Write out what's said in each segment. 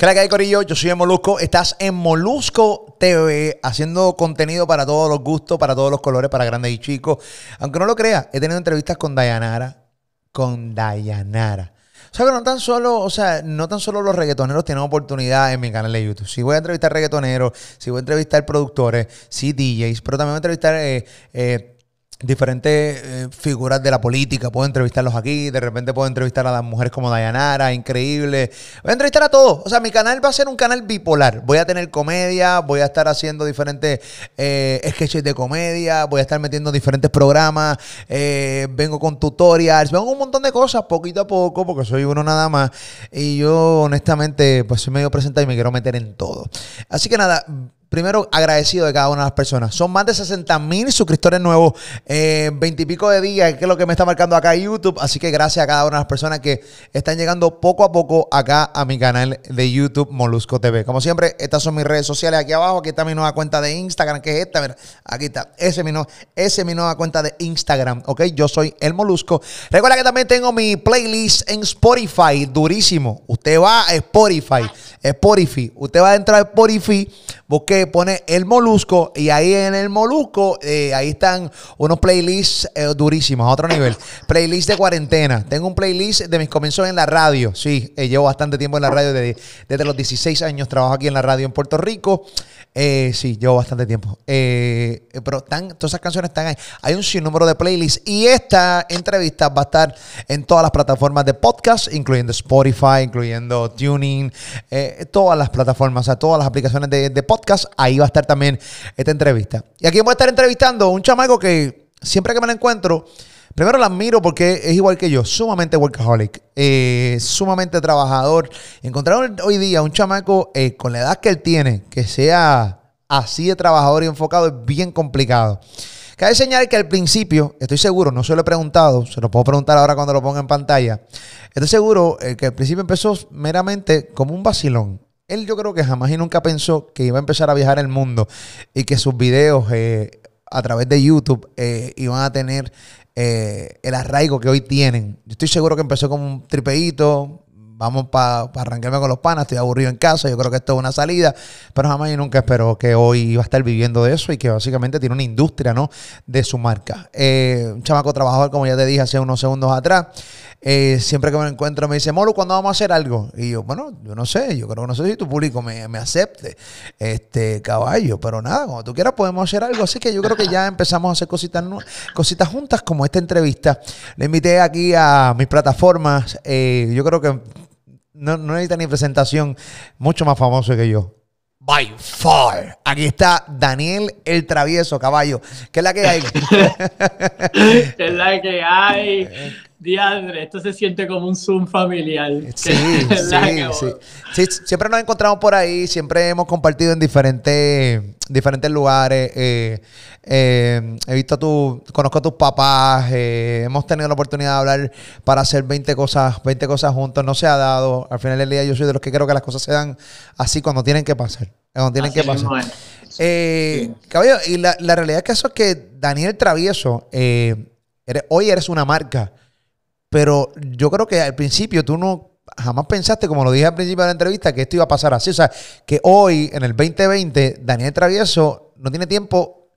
¿Qué la Corillo? Yo soy Molusco. Estás en Molusco TV haciendo contenido para todos los gustos, para todos los colores, para grandes y chicos. Aunque no lo creas, he tenido entrevistas con Dayanara. Con Dayanara. O sea que no tan solo, o sea, no tan solo los reggaetoneros tienen oportunidad en mi canal de YouTube. Si voy a entrevistar reggaetoneros, si voy a entrevistar productores, sí DJs, pero también voy a entrevistar eh, eh, diferentes eh, figuras de la política. Puedo entrevistarlos aquí, de repente puedo entrevistar a las mujeres como Dayanara, increíble. Voy a entrevistar a todos. O sea, mi canal va a ser un canal bipolar. Voy a tener comedia, voy a estar haciendo diferentes eh, sketches de comedia, voy a estar metiendo diferentes programas, eh, vengo con tutorials, vengo con un montón de cosas poquito a poco, porque soy uno nada más. Y yo, honestamente, pues soy medio presentado y me quiero meter en todo. Así que nada, primero agradecido de cada una de las personas. Son más de 60 mil suscriptores nuevos en 20 y pico de días, que es lo que me está marcando acá YouTube. Así que gracias a cada una de las personas que están llegando poco a poco acá a mi canal de YouTube Molusco TV. Como siempre, estas son mis redes sociales aquí abajo. Aquí está mi nueva cuenta de Instagram, que es esta. Mira, aquí está. Ese es mi, ese es mi nueva cuenta de Instagram. Ok, yo soy el Molusco. Recuerda que también tengo mi playlist en Spotify, durísimo. Usted va a Spotify, Spotify. Usted va a entrar a Spotify busque, pone el molusco y ahí en el molusco, eh, ahí están unos playlists eh, durísimos, a otro nivel. Playlist de cuarentena. Tengo un playlist de mis comienzos en la radio. Sí, eh, llevo bastante tiempo en la radio, desde, desde, los 16 años trabajo aquí en la radio en Puerto Rico. Sí, llevo bastante tiempo. pero están, todas esas canciones están ahí. Hay un sinnúmero de playlists y esta entrevista va a estar en todas las plataformas de podcast, incluyendo Spotify, incluyendo Tuning, todas las plataformas, o sea, todas las aplicaciones de, de podcast Ahí va a estar también esta entrevista. Y aquí voy a estar entrevistando a un chamaco que siempre que me lo encuentro, primero lo admiro porque es igual que yo, sumamente workaholic, eh, sumamente trabajador. Encontrar hoy día un chamaco eh, con la edad que él tiene, que sea así de trabajador y enfocado, es bien complicado. Cabe señalar que al principio, estoy seguro, no se lo he preguntado, se lo puedo preguntar ahora cuando lo ponga en pantalla. Estoy seguro eh, que al principio empezó meramente como un vacilón. Él yo creo que jamás y nunca pensó que iba a empezar a viajar el mundo y que sus videos a través de YouTube iban a tener eh, el arraigo que hoy tienen. Yo estoy seguro que empezó como un tripeíto, vamos para pa arrancarme con los panas, estoy aburrido en casa, yo creo que esto es una salida, pero jamás y nunca espero que hoy iba a estar viviendo de eso y que básicamente tiene una industria, ¿no? De su marca. un chamaco trabajador, como ya te dije hace unos segundos atrás, eh, siempre que me encuentro me dice, Molo, ¿cuándo vamos a hacer algo? Y yo, bueno, yo no sé, yo creo que no sé si tu público me, acepte, este caballo, pero nada, cuando tú quieras podemos hacer algo. Así que yo creo que ya empezamos a hacer cositas, cositas juntas como esta entrevista. Le invité aquí a mis plataformas, eh, yo creo que no, no necesita ni presentación, mucho más famoso que yo. By far. Aquí está Daniel el Travieso, caballo. ¿Qué es la que hay? ¿Qué es la que hay? Diadre, esto se siente como un Zoom familiar. Sí, sí, sí, Siempre nos encontramos por ahí, siempre hemos compartido en diferentes, diferentes lugares. Eh, eh, he visto tu, conozco a tus papás, eh, hemos tenido la oportunidad de hablar para hacer 20 cosas, 20 cosas juntos. No se ha dado. Al final del día yo soy de los que creo que las cosas se dan así cuando tienen que pasar. Cuando tienen que pasar. Cabello, y la, realidad es que eso es que Daniel Travieso, hoy eres una marca. Pero yo creo que al principio tú no jamás pensaste, como lo dije al principio de la entrevista, que esto iba a pasar así. O sea, que hoy, en el 2020, Daniel Travieso no tiene tiempo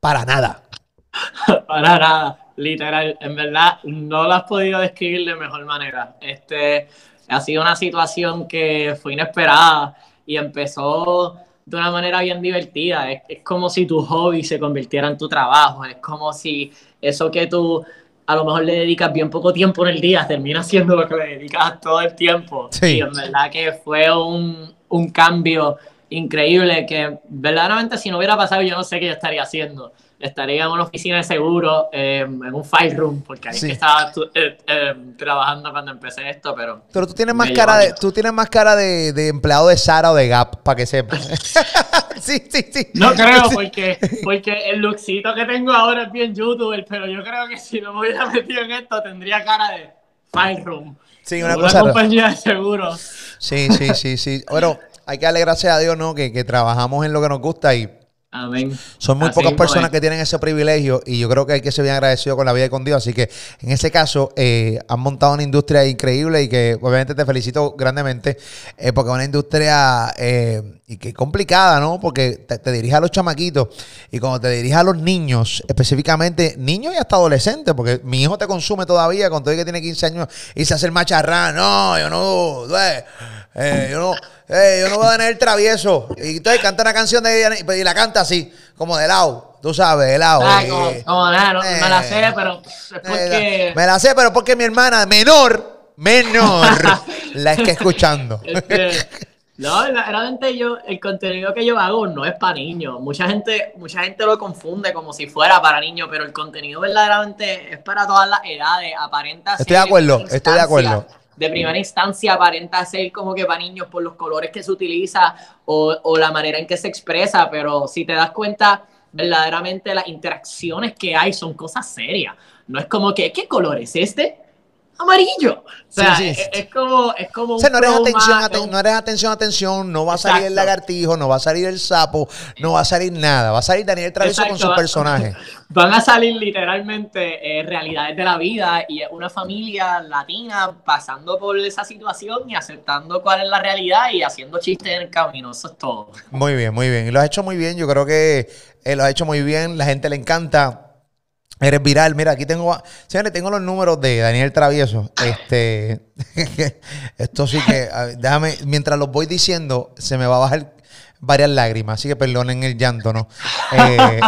para nada. para nada, literal. En verdad, no lo has podido describir de mejor manera. Este, ha sido una situación que fue inesperada y empezó de una manera bien divertida. Es, es como si tu hobby se convirtiera en tu trabajo. Es como si eso que tú a lo mejor le dedicas bien poco tiempo en el día, termina siendo lo que le dedicas todo el tiempo. Sí. Y en verdad que fue un, un cambio increíble que verdaderamente si no hubiera pasado yo no sé qué yo estaría haciendo estaría en una oficina de seguro, em, en un file room, porque ahí estaba eh, em, trabajando cuando empecé esto, pero... Pero tú tienes más cara de, tú tienes más cara de, de, empleado de Sara o de Gap, para que sepas. sí, sí, sí. No creo, porque, porque el lookcito que tengo ahora es bien youtuber, pero yo creo que si no me hubiera metido en esto, tendría cara de file room. Sí, una, cosa... compañía de seguros. Sí, sí, sí, sí. Bueno, hay que darle gracias a Dios, ¿no? Que, que trabajamos en lo que nos gusta y Amén. Son muy Así pocas personas es. que tienen ese privilegio y yo creo que hay que ser bien agradecido con la vida y con Dios. Así que en ese caso eh, han montado una industria increíble y que obviamente te felicito grandemente eh, porque es una industria eh, y que complicada, ¿no? Porque te, te diriges a los chamaquitos y cuando te diriges a los niños, específicamente niños y hasta adolescentes, porque mi hijo te consume todavía el que tiene 15 años y se hace el macharrán. No, yo no, eh, yo no, eh, yo no voy a tener el travieso. Y entonces canta una canción de ella y la canta así, como de lado, tú sabes, de lado. Ah, eh, como, como nada, no, me la sé, eh, pero es eh, porque. Me la sé, pero porque mi hermana menor, menor, la es que escuchando. No, verdaderamente yo, el contenido que yo hago no es para niños. Mucha gente, mucha gente lo confunde como si fuera para niños, pero el contenido verdaderamente es para todas las edades. Aparenta Estoy de acuerdo, estoy de acuerdo. De primera instancia aparenta ser como que para niños por los colores que se utiliza o, o la manera en que se expresa, pero si te das cuenta, verdaderamente las interacciones que hay son cosas serias. No es como que, ¿qué color es este? Amarillo. O sea, Sí, sí. Es, es como, es como O sea, no eres atención, más, aten- un- no eres atención, atención, no va a salir el lagartijo, no va a salir el sapo, no va a salir nada, va a salir Daniel Travieso con Exacto. su personaje. Van a salir literalmente eh, realidades de la vida y es una familia latina pasando por esa situación y aceptando cuál es la realidad y haciendo chistes en el camino. Eso es todo. Muy bien, muy bien. Y lo has hecho muy bien. Yo creo que eh, lo has hecho muy bien. La gente le encanta. Eres viral. Mira, aquí tengo, señores, tengo los números de Daniel Travieso. Este, esto sí que, déjame, mientras los voy diciendo, se me va a bajar varias lágrimas, así que perdonen el llanto, ¿no? Eh,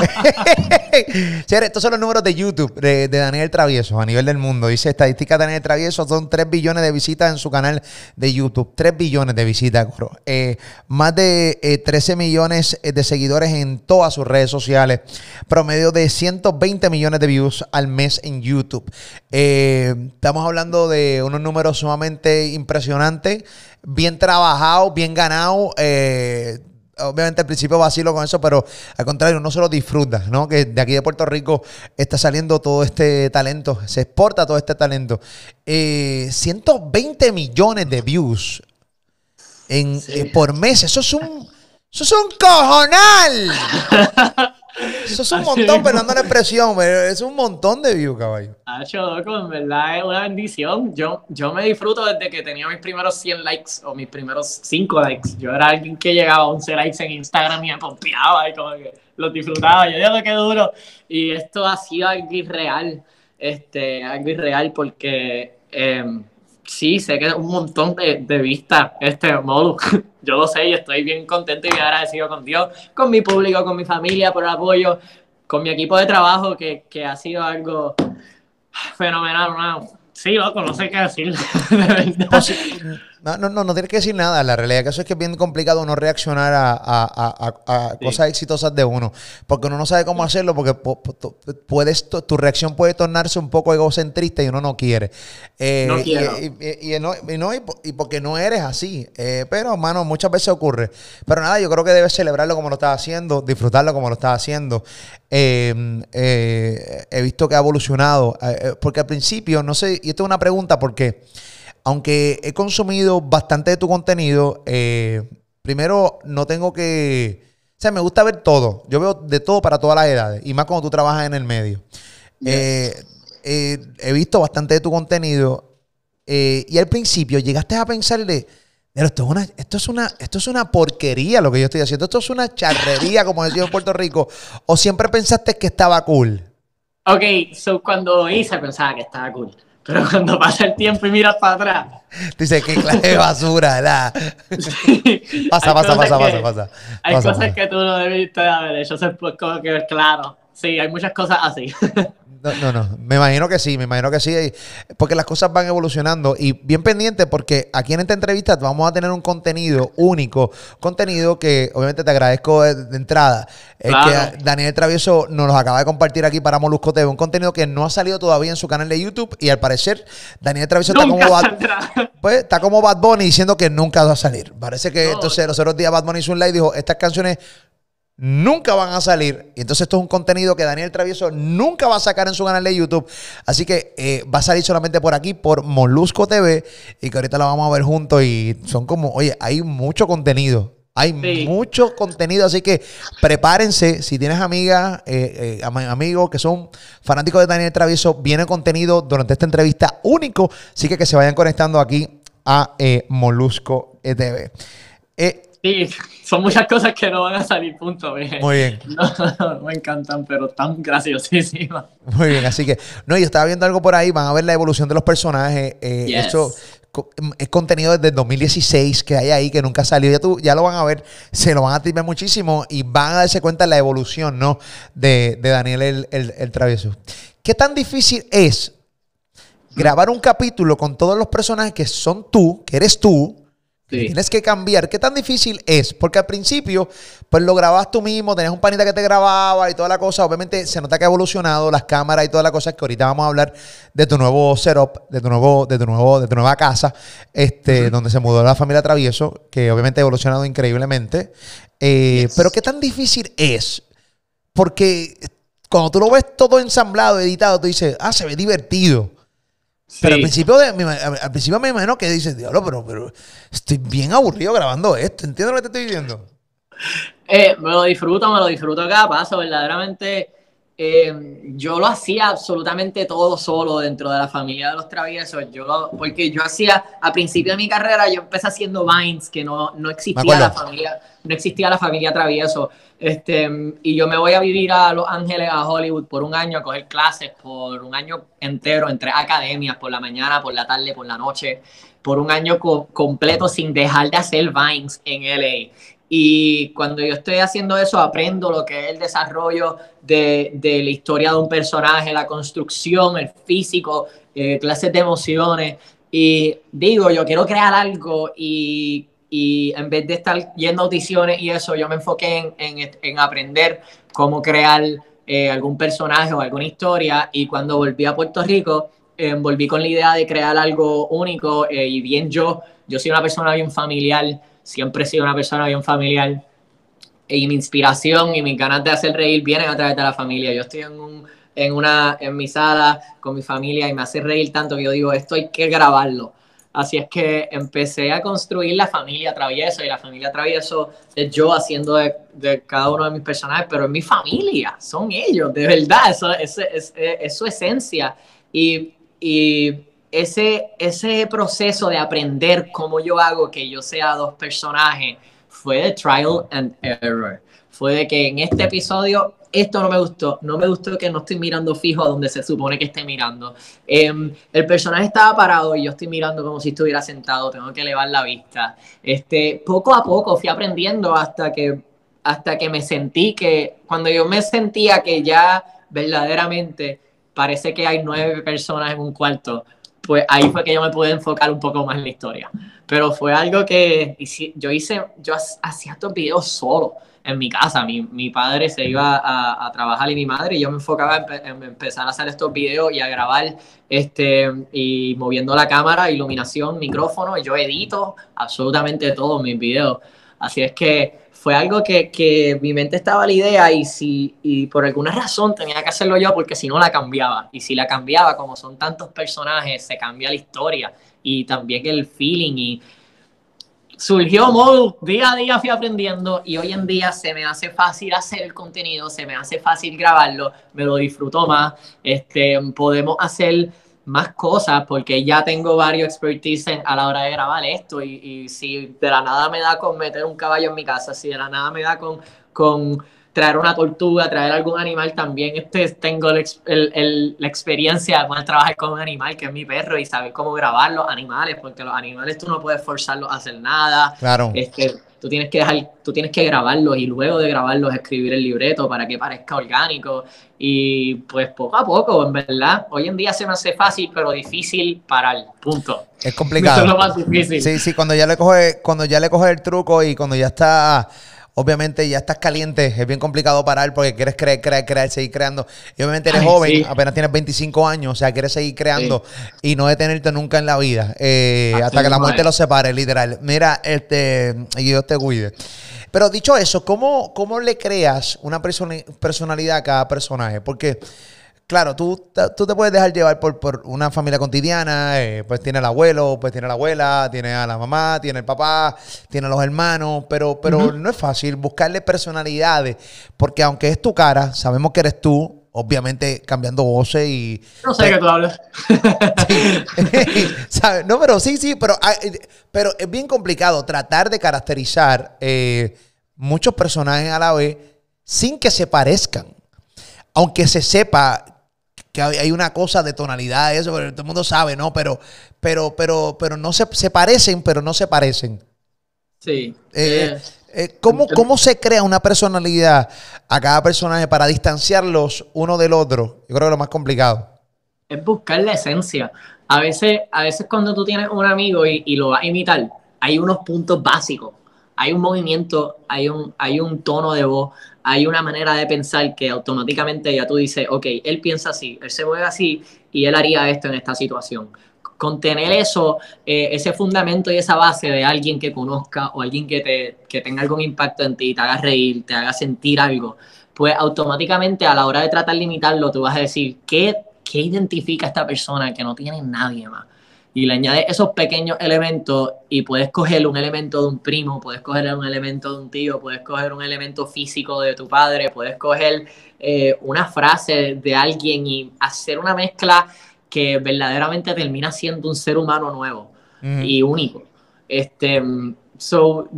estos son los números de YouTube de, de Daniel Travieso a nivel del mundo. Dice estadística de Daniel Travieso, son 3 billones de visitas en su canal de YouTube. 3 billones de visitas, coro. Eh, más de eh, 13 millones eh, de seguidores en todas sus redes sociales. Promedio de 120 millones de views al mes en YouTube. Eh, estamos hablando de unos números sumamente impresionantes. Bien trabajados, bien ganados. Obviamente al principio vacilo con eso, pero al contrario, uno se lo disfruta, ¿no? Que de aquí de Puerto Rico está saliendo todo este talento, se exporta todo este talento. Eh, 120 millones de views en, Sí. eh, por mes, eso es un, eso es un cojonal. Eso es un Así montón, mismo. perdón la expresión, pero es un montón de views, caballo. Hacho, loco, en verdad es una bendición. Yo, yo me disfruto desde que tenía mis primeros 100 likes o mis primeros 5 likes. Yo era alguien que llegaba a 11 likes en Instagram y me pompeaba y como que los disfrutaba. Yo digo que duro. Y esto ha sido algo irreal. Este, algo irreal porque eh, sí, sé que es un montón de, de vistas este modo. Yo lo sé y estoy bien contento y bien agradecido con Dios, con mi público, con mi familia por el apoyo, con mi equipo de trabajo que, que ha sido algo fenomenal. una- Sí, loco, no sé qué decir. de verdad. No, no, no, no tienes que decir nada. La realidad que eso es que es bien complicado no reaccionar a, a- a- a- a Sí. cosas exitosas de uno. Porque uno no sabe cómo hacerlo, porque puedes, tu, tu reacción puede tornarse un poco egocentrista y uno no quiere. Eh, No quiero. Y, y- y no, y no- porque no eres así. Eh, pero, hermano, muchas veces ocurre. Pero nada, yo creo que debes celebrarlo como lo estás haciendo, disfrutarlo como lo estás haciendo. Eh, eh, he visto que ha evolucionado. porque al principio, no sé, y esto es una pregunta porque aunque he consumido bastante de tu contenido, eh, primero no tengo que... O sea, me gusta ver todo. Yo veo de todo para todas las edades. Y más cuando tú trabajas en el medio. Eh, eh, he visto bastante de tu contenido. eh, y al principio llegaste a pensar de... "Pero Esto es, una, esto, es una, esto es una porquería lo que yo estoy haciendo. Esto es una charrería, como decía en Puerto Rico. O siempre pensaste que estaba cool. Ok, so cuando hice pensaba que estaba cool. Pero cuando pasa el tiempo y miras para atrás. Dice, qué clase de basura, ¿verdad? Pasa, pasa, pasa, que- pasa, pasa. Hay Pasa, cosas pasa. que tú no debiste haber hecho. Eso es pues como que claro. Sí, hay muchas cosas así. No, no, no. Me imagino que sí, me imagino que sí. Porque las cosas van evolucionando. Y bien pendiente, porque aquí en esta entrevista vamos a tener un contenido único. Contenido que obviamente te agradezco de, de entrada. Es Claro. que Daniel Travieso nos los acaba de compartir aquí para Molusco TV. Un contenido que no ha salido todavía en su canal de YouTube. Y al parecer, Daniel Travieso está como, Bad, pues, está como Bad Bunny diciendo que nunca va a salir. Parece que No. entonces los otros días Bad Bunny hizo un live y dijo: Estas canciones nunca van a salir. Y entonces esto es un contenido que Daniel Travieso nunca va a sacar en su canal de YouTube. Así que eh, va a salir solamente por aquí, por Molusco TV. Y que ahorita la vamos a ver juntos. Y son como, oye, hay mucho contenido. Hay mucho contenido, así que prepárense. Si tienes amigas, eh, eh, amigos que son fanáticos de Daniel Travieso, viene contenido durante esta entrevista único. Así que que se vayan conectando aquí a eh, Molusco ETV. Sí, son muchas cosas que no van a salir, punto. Muy bien. No, me encantan, pero tan graciosísimas. Muy bien, así que, no, yo estaba viendo algo por ahí, van a ver la evolución de los personajes. Eso es contenido desde el 2016 que hay ahí, que nunca salió. Ya, tú, ya lo van a ver, se lo van a tirar muchísimo y van a darse cuenta de la evolución ¿no? de, Daniel el, el, Travieso. ¿Qué tan difícil es grabar un capítulo con todos los personajes que son tú, que eres tú, Tienes que cambiar. ¿Qué tan difícil es? Porque al principio, pues lo grababas tú mismo, tenías un panita que te grababa y toda la cosa. Obviamente se nota que ha evolucionado las cámaras y toda la cosa. Que ahorita vamos a hablar de tu nuevo setup, de tu nuevo, de tu nuevo, de tu nueva casa, este, donde se mudó la familia Travieso, que obviamente ha evolucionado increíblemente. Eh, pero qué tan difícil es, porque cuando tú lo ves todo ensamblado, editado, tú dices, ah, se ve divertido. Pero al principio, de, al principio me imagino que dices, diablo, pero, pero estoy bien aburrido grabando esto. ¿Entiendes lo que te estoy diciendo? Eh, me lo disfruto, me lo disfruto cada paso. Verdaderamente, eh, yo lo hacía absolutamente todo solo dentro de la familia de los traviesos. Yo porque yo hacía, a principio de mi carrera, yo empecé haciendo Vines, que no, no existía la familia, no existía la familia travieso. Este, y yo me voy a vivir a Los Ángeles, a Hollywood, por un año a coger clases, por un año entero, entre academias, por la mañana, por la tarde, por la noche, por un año completo sin dejar de hacer Vines en LA. Y cuando yo estoy haciendo eso, aprendo lo que es el desarrollo de, de la historia de un personaje, la construcción, el físico, eh, clases de emociones. Y digo, yo quiero crear algo y y en vez de estar yendo a audiciones y eso, yo me enfoqué en, en, aprender cómo crear eh, algún personaje o alguna historia y cuando volví a Puerto Rico, eh, volví con la idea de crear algo único eh, y bien yo, yo soy una persona bien familiar, siempre he sido una persona bien familiar y mi inspiración y mis ganas de hacer reír vienen a través de la familia. Yo estoy en, un, en, una, en mi con mi familia y me hace reír tanto que yo digo, esto hay que grabarlo Así es que empecé a construir la familia Travieso y la familia Travieso es yo haciendo de, cada uno de mis personajes, pero es mi familia, son ellos, de verdad, eso, es, su esencia. Y, ese, ese proceso de aprender cómo yo hago que yo sea dos personajes fue de trial and error. Fue de que en este episodio esto no me gustó, no me gustó que no estoy mirando fijo a donde se supone que esté mirando. Em, el personaje estaba parado y yo estoy mirando como si estuviera sentado, tengo que elevar la vista. Este, poco a poco fui aprendiendo hasta que, hasta que me sentí que, cuando yo me sentía que ya verdaderamente parece que hay nueve personas en un cuarto, pues ahí fue que yo me pude enfocar un poco más en la historia. Pero fue algo que yo hice, yo hacía estos videos solo en mi casa. Mi, mi padre se iba a, a, trabajar y mi madre, y yo me enfocaba en, empezar a hacer estos videos y a grabar este, y moviendo la cámara, iluminación, micrófono, y yo edito absolutamente todos mis videos. Así es que fue algo que, que, mi mente estaba la idea y si y por alguna razón tenía que hacerlo yo porque si no la cambiaba. Y si la cambiaba como son tantos personajes se cambia la historia y también el feeling. Y surgió modo, día a día fui aprendiendo y hoy en día se me hace fácil hacer el contenido, se me hace fácil grabarlo, me lo disfruto más, este, podemos hacer más cosas porque ya tengo varios expertise a la hora de grabar esto y, y, si de la nada me da con meter un caballo en mi casa, si de la nada me da con, con traer una tortuga, traer algún animal, también este, tengo la experiencia de trabajar con un animal, que es mi perro, y saber cómo grabar los animales, porque los animales tú no puedes forzarlos a hacer nada. Claro. Este, tú tienes que dejar, tú tienes que grabarlos y luego de grabarlos escribir el libreto para que parezca orgánico. Y pues poco a poco, en verdad, hoy en día se me hace fácil, pero difícil para el punto. Es complicado. es lo más difícil. Sí, sí, cuando ya le coge, cuando ya le coge el truco y cuando ya está obviamente ya estás caliente, es bien complicado parar porque quieres crear, crear, crear, seguir creando. Y obviamente eres joven, apenas tienes 25 años, o sea, quieres seguir creando y no detenerte nunca en la vida, eh, hasta que la muerte los separe, literal. Mira, este, y Dios te cuide. Pero dicho eso, ¿cómo, cómo le creas una personalidad a cada personaje? Porque claro, tú, tú te puedes dejar llevar por, por una familia cotidiana, eh, pues tiene el abuelo, pues tiene la abuela, tiene a la mamá, tiene el papá, tiene a los hermanos, pero, pero no es fácil buscarle personalidades, porque aunque es tu cara, sabemos que eres tú, obviamente cambiando voces y... No sé de qué tú hablas. No, pero sí, sí, pero, ah, eh, pero es bien complicado tratar de caracterizar eh, muchos personajes a la vez sin que se parezcan. Aunque se sepa que hay una cosa de tonalidad, eso, todo el mundo sabe, ¿no? Pero, pero, pero, pero no se, se parecen, pero no se parecen. Sí. Eh, eh, ¿cómo, ¿Cómo se crea una personalidad a cada personaje para distanciarlos uno del otro? Yo creo que lo más complicado. Es buscar la esencia. A veces, a veces cuando tú tienes un amigo y, y lo vas a imitar, hay unos puntos básicos. Hay un movimiento, hay un, hay un tono de voz, hay una manera de pensar que automáticamente ya tú dices, ok, él piensa así, él se mueve así y él haría esto en esta situación. Con tener eso, eh, ese fundamento y esa base de alguien que conozca o alguien que, te, que tenga algún impacto en ti, te haga reír, te haga sentir algo, pues automáticamente a la hora de tratar de imitarlo, tú vas a decir, ¿qué, qué identifica a esta persona que no tiene nadie más? Y le añades esos pequeños elementos y puedes coger un elemento de un primo, puedes coger un elemento de un tío, puedes coger un elemento físico de tu padre, puedes coger eh, una frase de alguien y hacer una mezcla que verdaderamente termina siendo un ser humano nuevo y único. Este, so,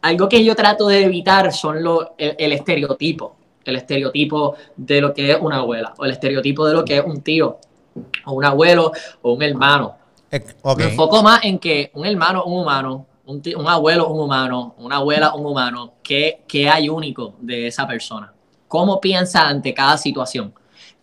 algo que yo trato de evitar son lo, el estereotipo, el estereotipo de lo que es una abuela, o el estereotipo de lo que es un tío, o un abuelo, o un hermano eh, me enfoco más en que un hermano, un humano, un, un abuelo, un humano, una abuela, un humano, ¿qué, ¿qué, hay único de esa persona? ¿Cómo piensa ante cada situación?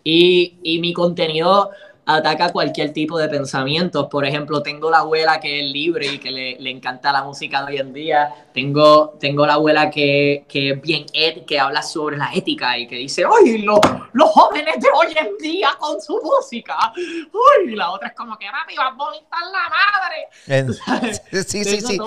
Y, y mi contenido ataca cualquier tipo de pensamientos. Por ejemplo, tengo la abuela que es libre y que le, le encanta la música de hoy en día. Tengo, tengo la abuela que, que es bien ética, que habla sobre la ética y que dice, ¡ay, lo, los jóvenes de hoy en día con su música! ¡Ay! la otra es como que, papi, va a vomitar la madre. sí, sí, sí.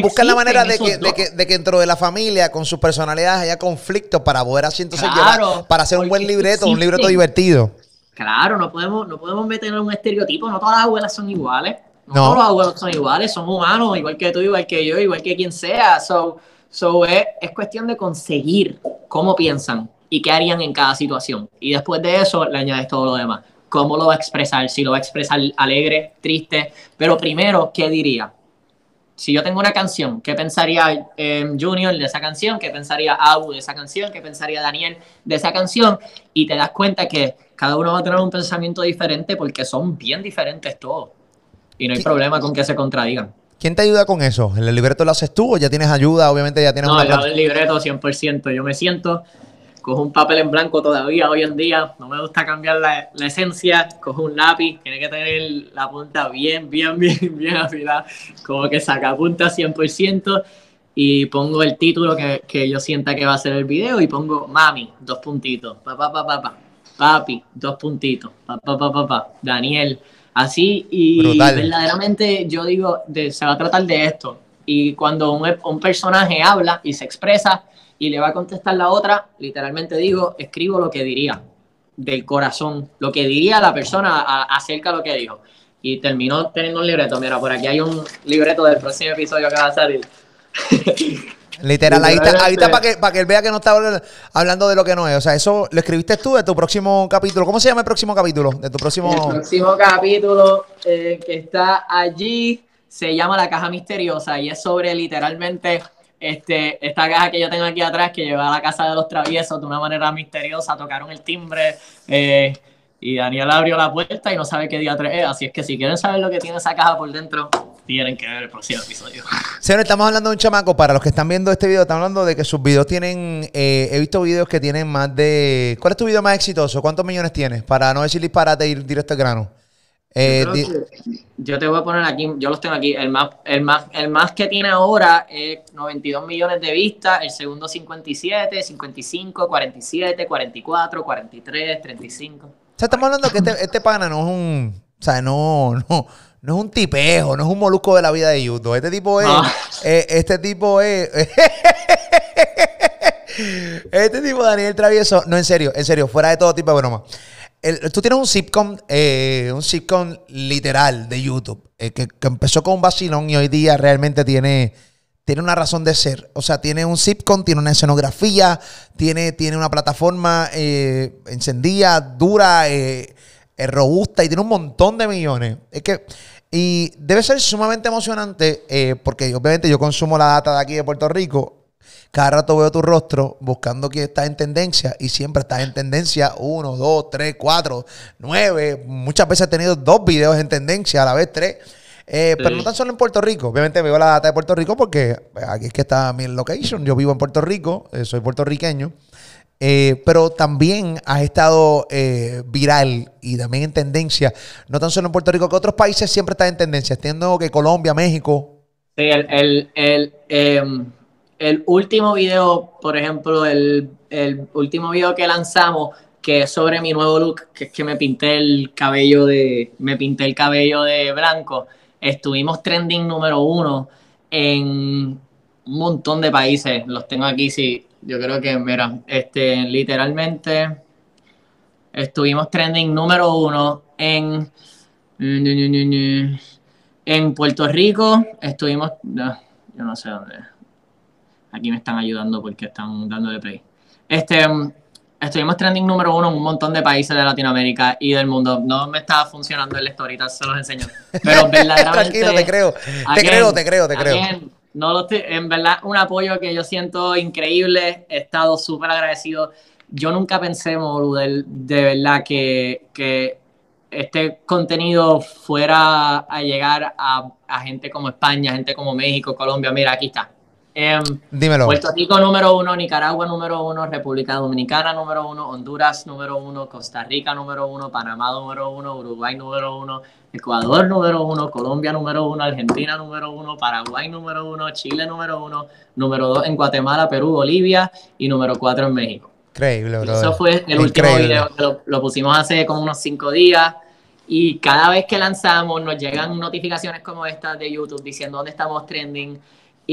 Buscar la manera de que, de que, de, que, dentro de la familia, con sus personalidades, haya conflictos para poder así entonces claro, llevar, para hacer un buen libreto, un libreto divertido. Claro, no podemos, no podemos meter en un estereotipo, no todas las abuelas son iguales, no, todos los abuelos son iguales, son humanos, igual que tú, igual que yo, igual que quien sea. So, so es, es cuestión de conseguir cómo piensan y qué harían en cada situación. Y después de eso le añades todo lo demás. ¿Cómo lo va a expresar? Si lo va a expresar alegre, triste. Pero primero, ¿qué diría? Si yo tengo una canción, ¿qué pensaría eh, Junior de esa canción? ¿Qué pensaría Abu de esa canción? ¿Qué pensaría Daniel de esa canción? Y te das cuenta que cada uno va a tener un pensamiento diferente porque son bien diferentes todos. Y no hay problema con que se contradigan. ¿Quién te ayuda con eso? ¿En el libreto lo haces tú o ya tienes ayuda? Obviamente ya tienes no, una... El libreto 100%. Yo me siento, cojo un papel en blanco todavía hoy en día. No me gusta cambiar la, la esencia. Cojo un lápiz. Tiene que tener la punta bien, bien, bien, bien afilada. Como que saca punta 100% y pongo el título que, que, yo sienta que va a ser el video y pongo mami, dos puntitos, pa, pa, pa, pa, pa papi, dos puntitos, pa, pa, pa, pa, pa. Daniel, así y verdaderamente yo digo, de, se va a tratar de esto. Y cuando un, un, personaje habla y se expresa y le va a contestar la otra, literalmente digo, escribo lo que diría del corazón, lo que diría la persona a, acerca de lo que dijo. Y terminó teniendo un libreto. Mira, por aquí hay un libreto del próximo episodio que va a salir. Literal, ahí está, ahí está para que, para que él vea que no está hablando de lo que no es. O sea, eso lo escribiste tú de tu próximo capítulo. ¿Cómo se llama el próximo capítulo? De tu próximo. El próximo capítulo eh, que está allí se llama La Caja Misteriosa y es sobre literalmente este, esta caja que yo tengo aquí atrás que lleva a la casa de los traviesos de una manera misteriosa. Tocaron el timbre. Eh, y Daniel abrió la puerta y no sabe qué día 3 es. Así es que si quieren saber lo que tiene esa caja por dentro, tienen que ver el próximo episodio. Señor, estamos hablando de un chamaco. Para los que están viendo este video, estamos hablando de que sus videos tienen. Eh, he visto videos que tienen más de. ¿Cuál es tu video más exitoso? ¿Cuántos millones tienes? Para no decir disparate y ir directo al grano. Eh, yo, yo, te voy a poner aquí, yo los tengo aquí. El más, el más, el más que tiene ahora es 92 millones de vistas, el segundo 57, 55, 47, 44, 43, 35 sea, estamos hablando que este, este, pana no es un. O sea, no, no, no es un tipejo, no es un molusco de la vida de YouTube. Este tipo es. Eh, este tipo es. este tipo, Daniel Travieso. No, en serio, en serio, fuera de todo tipo de broma. Tú tienes un sitcom, eh, un sitcom literal de YouTube, eh, que, empezó con un vacilón y hoy día realmente tiene, tiene una razón de ser. O sea, tiene un sitcom, tiene una escenografía, tiene, tiene una plataforma eh, encendida, dura, robusta y tiene un montón de millones. Es que, y debe ser sumamente emocionante porque obviamente yo consumo la data de aquí de Puerto Rico cada rato veo tu rostro buscando que estás en tendencia y siempre estás en tendencia uno, dos, tres, cuatro, nueve. Muchas veces he tenido dos videos en tendencia a la vez, tres. Eh, pero no tan solo en Puerto Rico. Obviamente veo la data de Puerto Rico porque aquí es que está mi location. Yo vivo en Puerto Rico, eh, soy puertorriqueño. Eh, pero también has estado viral y también en tendencia, no tan solo en Puerto Rico, que otros países siempre están en tendencia. Entiendo que Colombia, México. Sí, el, el, el em, el último video, por ejemplo, el, último video que lanzamos, que es sobre mi nuevo look, que es que me pinté el cabello de, me pinté el cabello de blanco, estuvimos trending número uno en un montón de países. Los tengo aquí, sí. Yo creo que, mira, este, literalmente estuvimos trending número uno en en Puerto Rico. Estuvimos, yo no sé dónde. Aquí me están ayudando porque están dando de play. Este, mm, estuvimos trending número uno en un montón de países de Latinoamérica y del mundo. No me estaba funcionando el story, se los enseño. Pero verdaderamente. Tranquilo, te creo. Te creo, te creo, te creo. no lo en verdad, un apoyo que yo siento increíble. He estado súper agradecido. Yo nunca pensé, Molu, de, de verdad que, que este contenido fuera a llegar a, a gente como España, gente como México, Colombia. Mira, aquí está Em, Dímelo. Puerto Rico número uno, Nicaragua número uno, República Dominicana número uno, Honduras número uno, Costa Rica número uno, Panamá número uno, Uruguay número uno, Ecuador número uno, Colombia número uno, Argentina número uno, Paraguay número uno, Chile número uno, número dos en Guatemala, Perú, Bolivia y número cuatro en México. Increíble, bro. Eso fue el último video que lo, lo pusimos hace como unos cinco días. Y cada vez que lanzamos nos llegan notificaciones como estas de YouTube diciendo dónde estamos trending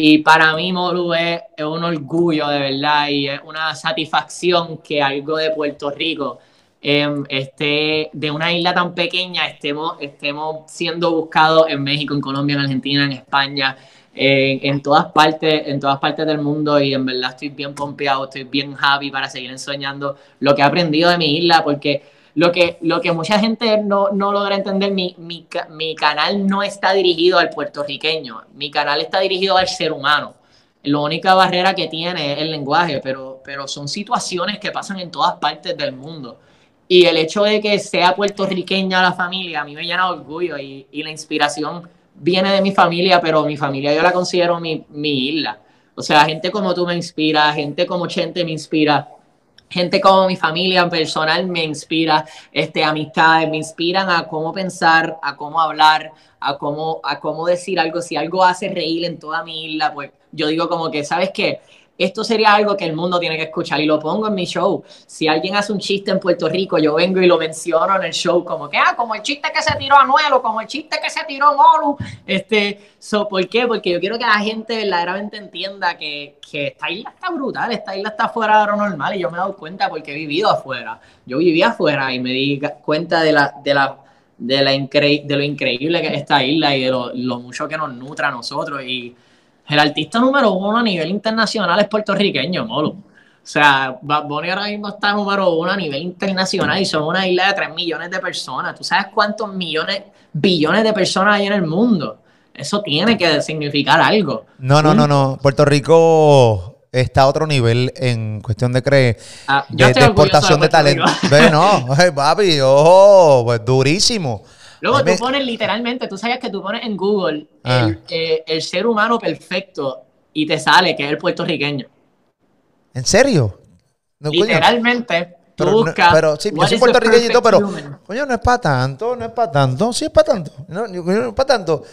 y para mí, Moru, es, un orgullo de verdad y es una satisfacción que algo de Puerto Rico, em, esté, de una isla tan pequeña, estemos, estemos siendo buscados en México, en Colombia, en Argentina, en España, en, todas partes, en todas partes del mundo. Y en verdad estoy bien pompeado, estoy bien happy para seguir enseñando lo que he aprendido de mi isla, porque lo que, lo que mucha gente no, no logra entender, mi, mi, mi, canal no está dirigido al puertorriqueño, mi canal está dirigido al ser humano. La única barrera que tiene es el lenguaje, pero, pero son situaciones que pasan en todas partes del mundo. Y el hecho de que sea puertorriqueña la familia, a mí me llena de orgullo y, y la inspiración viene de mi familia, pero mi familia yo la considero mi, mi isla. O sea, gente como tú me inspira, gente como Chente me inspira gente como mi familia personal me inspira, este, amistades me inspiran a cómo pensar, a cómo hablar, a cómo, a cómo decir algo. Si algo hace reír en toda mi isla, pues yo digo como que, ¿sabes qué? Esto sería algo que el mundo tiene que escuchar y lo pongo en mi show. Si alguien hace un chiste en Puerto Rico, yo vengo y lo menciono en el show, como que, ah, como el chiste que se tiró Anuelo, como el chiste que se tiró Molu. Este, so, ¿Por qué? Porque yo quiero que la gente verdaderamente entienda que, que esta isla está brutal, esta isla está fuera de lo normal y yo me he dado cuenta porque he vivido afuera. Yo viví afuera y me di cuenta de la, de la de, la de lo increíble que es esta isla y de lo, mucho que nos nutre a nosotros. Y el artista número uno a nivel internacional es puertorriqueño, Molo. O sea, Bad Bunny ahora mismo está número uno a nivel internacional y son una isla de 3 millones de personas. ¿Tú sabes cuántos millones, billones de personas hay en el mundo? Eso tiene que significar algo. No, no, no, no. Puerto Rico está a otro nivel en cuestión de creer ah, de, exportación de, talento. Ve, no, papi, ojo, pues durísimo. Luego tú pones literalmente, tú sabes que tú pones en Google ah. eh, el, ser humano perfecto y te sale que es el puertorriqueño. ¿En serio? literalmente. Tú buscas, pero sí, yo soy puertorriqueño, pero coño, no es para tanto, no es para tanto, sí es para tanto, no, no es para tanto.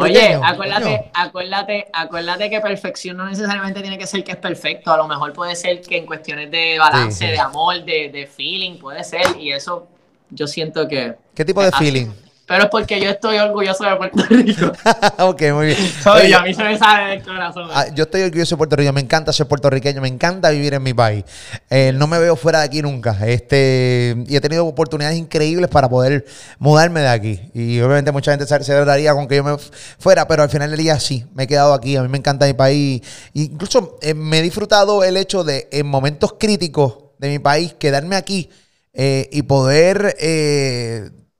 Oye, acuérdate, acuérdate, acuérdate que perfección no necesariamente tiene que ser que es perfecto. A lo mejor puede ser que en cuestiones de balance, de amor, de, de, feeling, puede ser. Y eso yo siento que. ¿Qué tipo de feeling? Pero es porque yo estoy orgulloso de Puerto Rico. ok, muy bien. Oye, a mí se me sale del corazón. Ah, yo estoy orgulloso de Puerto Rico, me encanta ser puertorriqueño, me encanta vivir en mi país. Eh, no me veo fuera de aquí nunca. Este, y he tenido oportunidades increíbles para poder mudarme de aquí. Y obviamente mucha gente se, daría con que yo me fuera, pero al final del día sí, me he quedado aquí. A mí me encanta mi país. Incluso eh, me he disfrutado el hecho de en momentos críticos de mi país quedarme aquí eh, y poder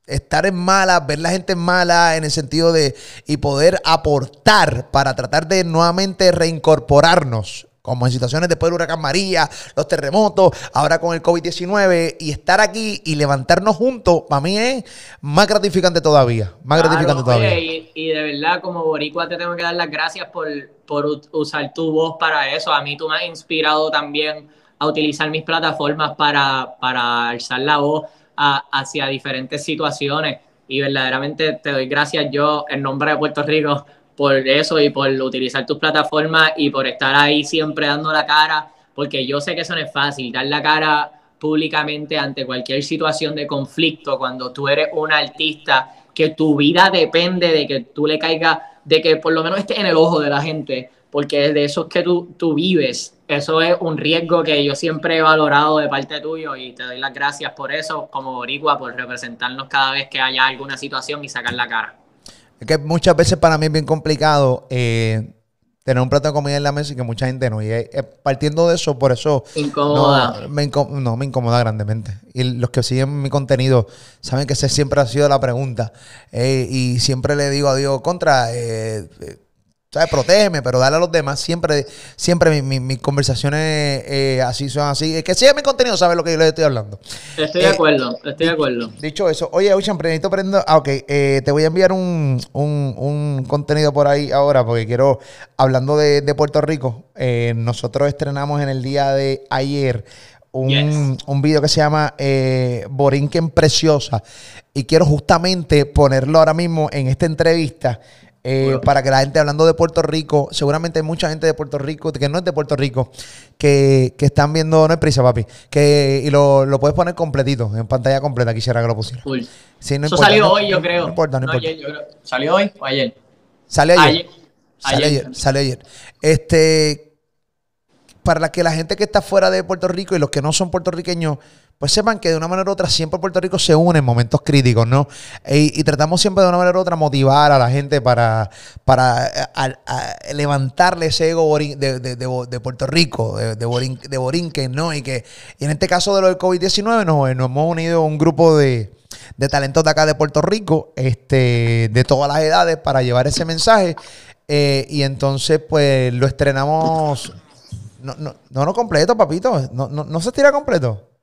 estar en mala, ver la gente en mala en el sentido de y poder aportar para tratar de nuevamente reincorporarnos como en situaciones después del huracán María, los terremotos, ahora con el COVID-19, y estar aquí y levantarnos juntos, para mí es más gratificante todavía, más gratificante todavía. Y, de verdad, como boricua, te tengo que dar las gracias por, por usar tu voz para eso. A mí tú me has inspirado también a utilizar mis plataformas para, para alzar la voz hacia diferentes situaciones. Y verdaderamente te doy gracias yo en nombre de Puerto Rico por eso y por utilizar tus plataformas y por estar ahí siempre dando la cara, porque yo sé que eso no es fácil, dar la cara públicamente ante cualquier situación de conflicto cuando tú eres un artista que tu vida depende de que tú le caigas, de que por lo menos esté en el ojo de la gente, porque de eso es que tú, tú vives eso es un riesgo que yo siempre he valorado de parte tuyo y te doy las gracias por eso, como boricua, por representarnos cada vez que haya alguna situación y sacar la cara. Es que muchas veces para mí es bien complicado eh, tener un plato de comida en la mesa y que mucha gente no. Y eh, partiendo de eso, por eso... Incomoda. No me, no, me incomoda grandemente. Y los que siguen mi contenido saben que ese siempre ha sido la pregunta. Eh, y siempre le digo a Dios, contra... ¿sabes? Protégeme, pero dale a los demás. Siempre, siempre mis, conversaciones eh, así son así. Es que siga mi contenido, sabe lo que yo les estoy hablando. Estoy de eh, acuerdo, estoy de acuerdo. Dicho eso, oye, Ocean, necesito prendo. Ah, ok, eh, te voy a enviar un, contenido por ahí ahora, porque quiero, hablando de, Puerto Rico, nosotros estrenamos en el día de ayer un, un video que se llama Borinquen Preciosa. Y quiero justamente ponerlo ahora mismo en esta entrevista. Eh, para que la gente hablando de Puerto Rico, seguramente hay mucha gente de Puerto Rico, que no es de Puerto Rico, que, están viendo, no es prisa, papi, que, y lo, puedes poner completito, en pantalla completa, quisiera que lo pusiera. Eso salió hoy, yo creo. No importa, no, importa. ¿Salió hoy o ayer? Sale ayer. ayer. Ayer. Sale ayer. Este, para que la gente que está fuera de Puerto Rico y los que no son puertorriqueños pues sepan que de una manera u otra siempre Puerto Rico se une en momentos críticos, ¿no? Y, tratamos siempre de una manera u otra motivar a la gente para, para levantarle ese ego de, Puerto Rico, de, de, Borinquen, ¿no? Y que en este caso de lo del COVID-19 nos, hemos unido un grupo de, talentos de acá de Puerto Rico, este, de todas las edades, para llevar ese mensaje. Eh, y entonces, pues, lo estrenamos... No, no, no, no completo, papito. No, no, no se tira completo.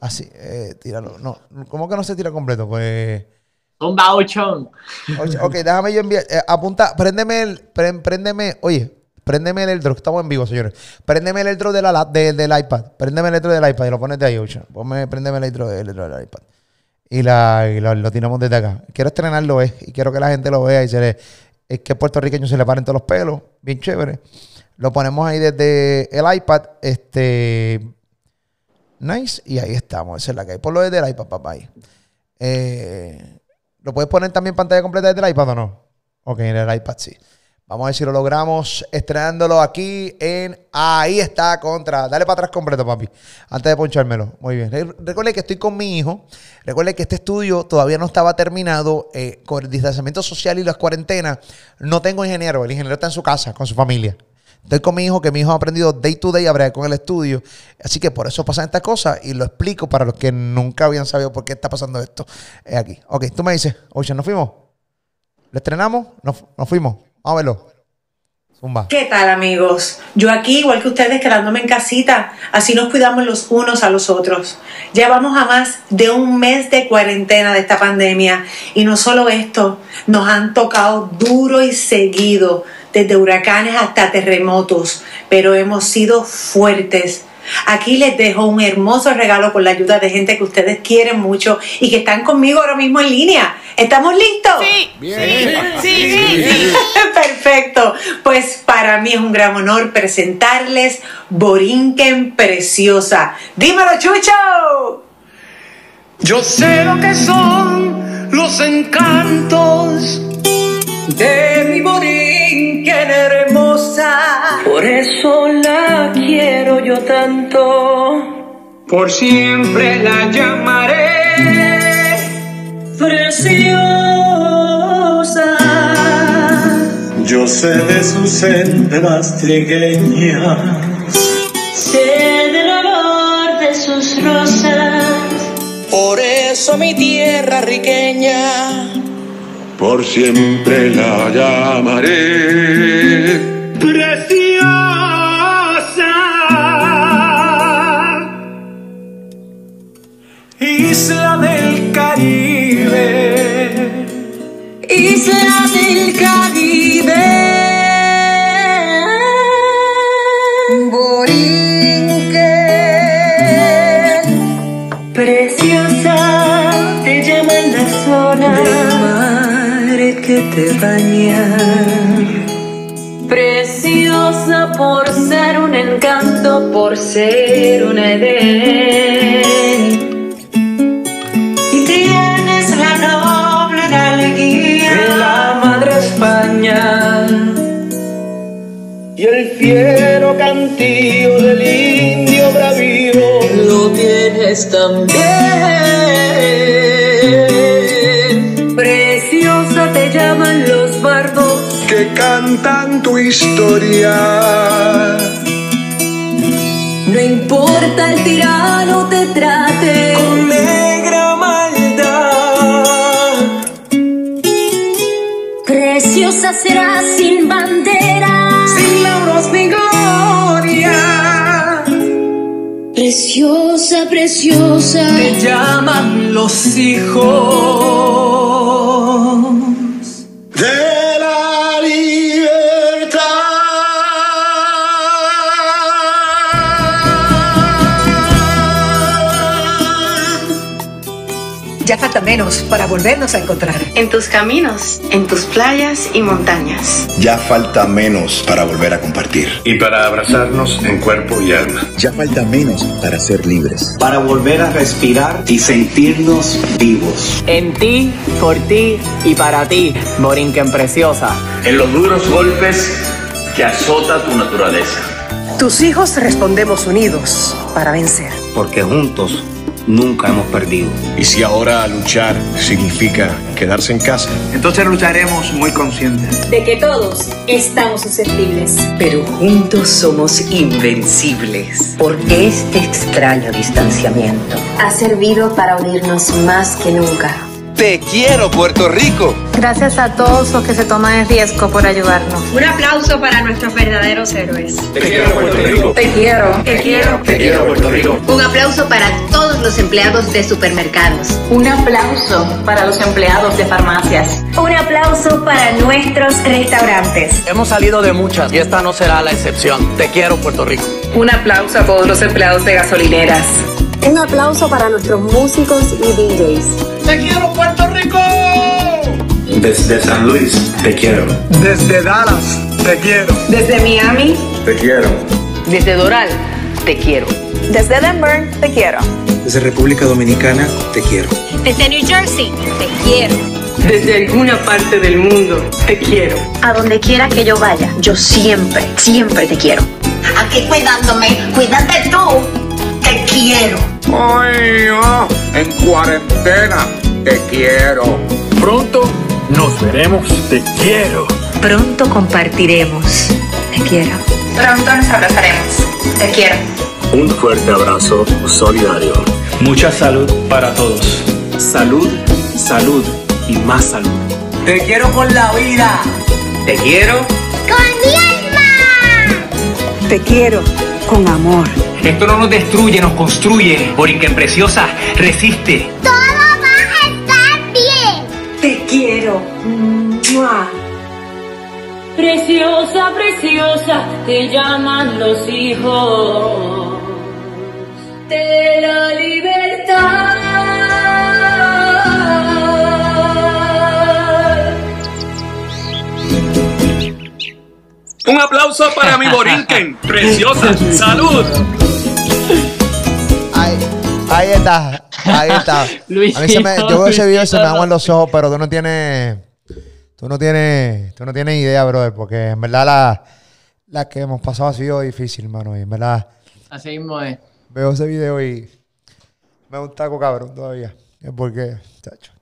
Así, eh, tíralo. No, ¿cómo que no se tira completo? Pues. Un bauchón. Ok, déjame yo enviar. Eh, apunta, préndeme el. Préndeme, oye, préndeme el drone. Estamos en vivo, señores. Préndeme el de la, del iPad. Préndeme el drone del iPad y lo pones de ahí, Ocean. Ponme, préndeme el drone del, del iPad. Y, la, y lo, tiramos desde acá. Quiero estrenarlo, eh, y quiero que la gente lo vea y se le. Es que puertorriqueño se le paren todos los pelos. Bien chévere. Lo ponemos ahí desde el iPad. Este Nice. Y ahí estamos. Esa es la que hay. Por lo desde el iPad, papá. Eh, ¿Lo puedes poner también pantalla completa desde el iPad o no? Ok, en el iPad sí. Vamos a ver si lo logramos estrenándolo aquí en... Ahí está, contra. Dale para atrás completo, papi. Antes de ponchármelo. Muy bien. Recuerde que estoy con mi hijo. Recuerde que este estudio todavía no estaba terminado. Eh, con el distanciamiento social y las cuarentenas. No tengo ingeniero. El ingeniero está en su casa con su familia. Estoy con mi hijo, que mi hijo ha aprendido day to day a bregar con el estudio. Así que por eso pasan estas cosas y lo explico para los que nunca habían sabido por qué está pasando esto Es aquí. Ok, tú me dices, oye, ¿nos fuimos? ¿Lo estrenamos? Nos, fuimos. Vamos a verlo. Zumba. ¿Qué tal amigos? Yo aquí, igual que ustedes, quedándome en casita, así nos cuidamos los unos a los otros. Llevamos a más de un mes de cuarentena de esta pandemia y no solo esto, nos han tocado duro y seguido desde huracanes hasta terremotos, pero hemos sido fuertes. Aquí les dejo un hermoso regalo con la ayuda de gente que ustedes quieren mucho y que están conmigo ahora mismo en línea. ¿Estamos listos? Sí. Bien. Sí, sí, sí. Perfecto. Pues para mí es un gran honor presentarles Borinquen Preciosa. Dímelo, Chucho. Yo sé lo que son los encantos de mi Borinquen hermosa. Por eso la quiero yo tanto. Por siempre la llamaré preciosa. Yo sé de sus sendas trigueñas. Sé del olor de sus rosas. Por eso mi tierra riqueña. Por siempre la llamaré preciosa. Isla del Caribe. Isla del Caribe. Te baña. Preciosa por ser un encanto, por ser un Edén. Y tienes la noble de alegría la madre España y el fiero cantío del indio bravío Lo tienes también. Cantan tu historia. No importa el tirano te trate. con negra maldad. Preciosa será sin bandera. Sin lauros ni gloria, Preciosa, preciosa. te llaman los hijos. Para volvernos a encontrar. En tus caminos, en tus playas y montañas. Ya falta menos para volver a compartir. Y para abrazarnos en cuerpo y alma. Ya falta menos para ser libres. para volver a respirar y sentirnos vivos. En ti, por ti y para ti, Borinquen Preciosa. en los duros golpes que azota tu naturaleza. Tus hijos respondemos unidos para vencer. Porque juntos nunca hemos perdido. Y si ahora luchar significa quedarse en casa. Entonces lucharemos muy conscientes. De que todos estamos susceptibles. Pero juntos somos invencibles. Porque este extraño distanciamiento Ha servido para unirnos más que nunca. Te quiero, Puerto Rico. Gracias a todos los que se toman el riesgo por ayudarnos. Un aplauso para nuestros verdaderos héroes. Te quiero, Puerto Rico. Te quiero. Te quiero. Te quiero, Puerto Rico. Un aplauso para todos los empleados de supermercados. Un aplauso para los empleados de farmacias. Un aplauso para nuestros restaurantes. Hemos salido de muchas y esta no será la excepción. Te quiero, Puerto Rico. Un aplauso a todos los empleados de gasolineras. Un aplauso para nuestros músicos y DJs. Te quiero, Puerto Rico. Desde San Luis, te quiero. Desde Dallas, te quiero. Desde Miami. Te quiero. Desde Doral, te quiero. Desde Denver. Te quiero. Desde República Dominicana, te quiero. Desde New Jersey. Te quiero. Desde alguna parte del mundo, te quiero. A donde quiera que yo vaya, yo siempre, siempre te quiero. Aquí cuidándome. Cuídate tú. Te quiero. Ay, ah, en cuarentena. Te quiero. Pronto nos veremos. Te quiero. Pronto compartiremos. Te quiero. Pronto nos abrazaremos. Te quiero. Un fuerte abrazo solidario. Mucha salud para todos. Salud, salud y más salud. Te quiero con la vida. Te quiero. Te quiero con amor. Esto no nos destruye, nos construye. Borinquen Preciosa, resiste. Te quiero. ¡Mua! Preciosa, preciosa, te llaman los hijos de la libertad. Un aplauso para mi Borinquen. Preciosa. Salud. Ahí está, ahí está. a mí se me, yo veo ese video y se me aguan los ojos, pero tú no tienes, tú no tienes, tú no tienes idea, brother, porque en verdad la, la que hemos pasado ha sido difícil, hermano, y en verdad. Así mismo es. Veo ese video y me da un taco cabrón todavía. Es porque, chacho.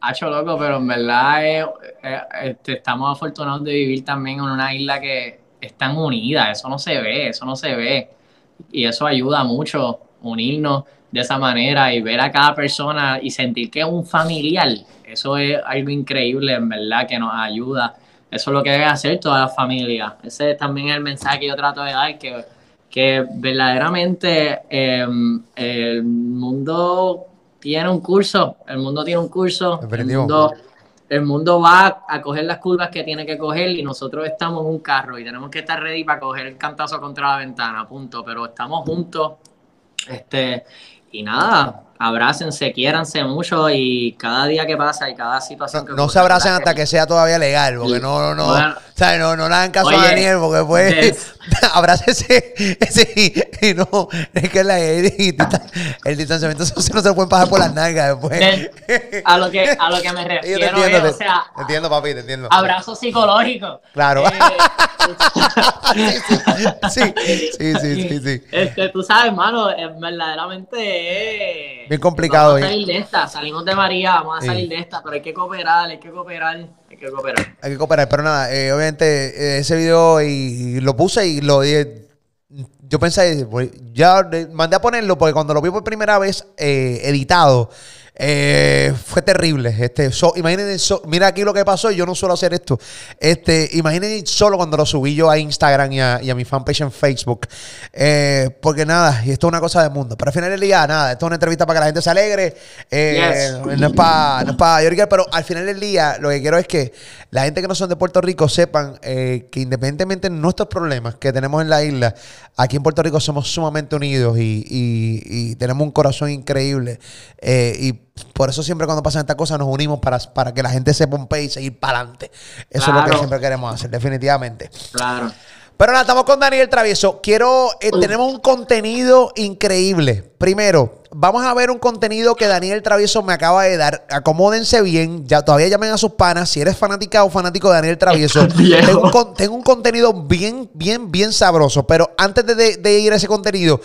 Hacho loco, pero en verdad eh, eh, este, estamos afortunados de vivir también en una isla que están unidas. Eso no se ve, eso no se ve. Y eso ayuda mucho, unirnos de esa manera y ver a cada persona y sentir que es un familiar. Eso es algo increíble, en verdad, que nos ayuda. Eso es lo que debe hacer toda la familia. Ese es también el mensaje que yo trato de dar, que, que verdaderamente em, el mundo tiene un curso, el mundo tiene un curso, el mundo, el mundo va a coger las curvas que tiene que coger y nosotros estamos en un carro y tenemos que estar ready para coger el cantazo contra la ventana, punto, pero estamos juntos, este, y nada, abrácense, quiéranse mucho y cada día que pasa y cada situación no, que No se abracen hasta que sea todavía legal, porque no, no, no, no, no le hagan caso a Daniel, porque después abrácese ese, y, no, es que la, el, el distanciamiento social no se lo pueden pasar por las nalgas después. a, lo que, a lo que me refiero te entiendo, es, o sea, te entiendo, papi, te entiendo. Abrazo psicológico. Claro. Eh, sí, sí, sí, sí, sí, Este, tú sabes, hermano, verdaderamente bien complicado. Vamos a salir de esta, salimos de María, vamos a salir de esta, pero hay que cooperar, hay que cooperar, hay que cooperar. Hay que cooperar, pero nada, eh, obviamente eh, ese video y, lo puse y lo dije. Yo pensé, pues, ya mandé a ponerlo porque cuando lo vi por primera vez eh, editado, eh, fue terrible. Este, imagínense, mira aquí lo que pasó. Yo no suelo hacer esto. Este, imagínense solo cuando lo subí yo a Instagram y a, mi fanpage en Facebook. Eh, porque nada, y esto es una cosa del mundo. Pero al final del día, nada, esto es una entrevista para que la gente se alegre. Eh, no es para no pa pero al final del día, lo que quiero es que la gente que no son de Puerto Rico sepan que independientemente de nuestros problemas que tenemos en la isla, aquí en Puerto Rico somos sumamente unidos y, y tenemos un corazón increíble. y por eso siempre cuando pasan estas cosas nos unimos para, para que la gente se pompe y seguir para adelante. Eso es lo que siempre queremos hacer, definitivamente. Claro. Pero nada, estamos con Daniel Travieso. Quiero, eh, tenemos un contenido increíble. Primero, vamos a ver un contenido que Daniel Travieso me acaba de dar. Acomódense bien. Ya, todavía llamen a sus panas. Si eres fanática o fanático de Daniel Travieso, tengo un, contenido bien, bien, bien sabroso. Pero antes de, de ir a ese contenido,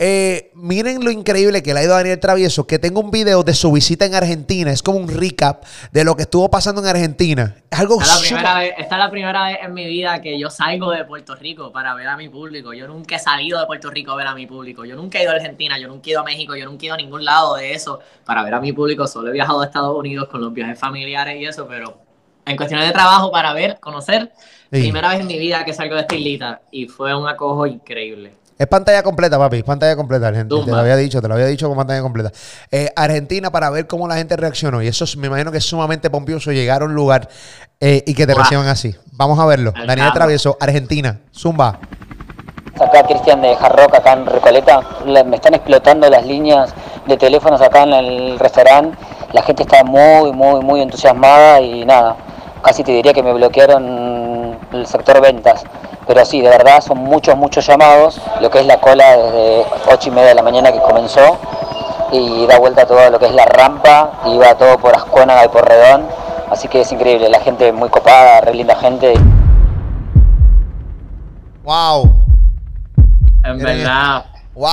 eh, miren lo increíble que le ha ido a Daniel Travieso, que tengo un video de su visita en Argentina. Es como un recap de lo que estuvo pasando en Argentina. Es algo esta, es la esta es la primera vez en mi vida que yo salgo de Puerto Rico para ver a mi público. Yo nunca he salido de Puerto Rico a ver a mi público. Yo nunca he ido a Argentina, yo nunca he ido a México, yo nunca he ido a ningún lado de eso para ver a mi público. Solo he viajado a Estados Unidos con los viajes familiares y eso, pero en cuestiones de trabajo para ver, conocer, primera vez en mi vida que salgo de esta islita y fue un acojo increíble. Es pantalla completa, papi. Es pantalla completa, gente. Te lo había dicho, te lo había dicho con pantalla completa. Eh, Argentina para ver cómo la gente reaccionó. Y eso me imagino que es sumamente pompioso llegar a un lugar eh, y que te reciban así. Vamos a verlo. Daniel Travieso, Argentina. Zumba. Acá Cristian de Jarrock, acá en Recoleta. me están explotando las líneas de teléfonos acá en el restaurante. La gente está muy, muy, muy entusiasmada y nada. Casi te diría que me bloquearon el sector ventas pero sí, de verdad son muchos, muchos llamados, lo que es la cola desde 8 y media de la mañana que comenzó y da vuelta todo lo que es la rampa y va todo por Ascuana y por Redón, así que es increíble, la gente muy copada, re linda gente. Wow. En verdad. Wow.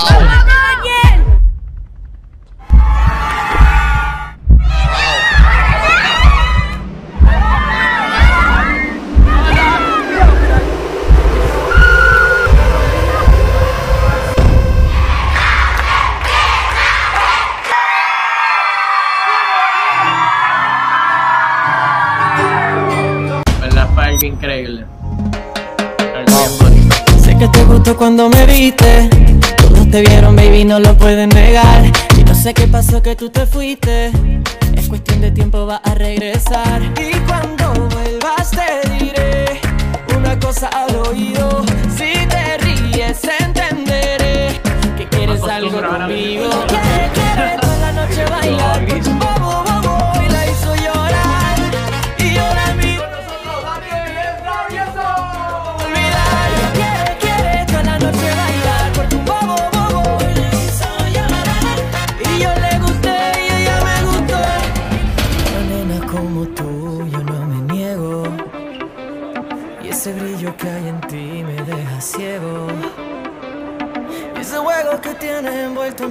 Gustó cuando me viste. Todos te vieron, baby, no lo pueden negar. Y no sé qué pasó que tú te fuiste. Es cuestión de tiempo, va a regresar. Y cuando vuelvas te diré una cosa al oído. Si te ríes, entenderé que quieres algo conmigo.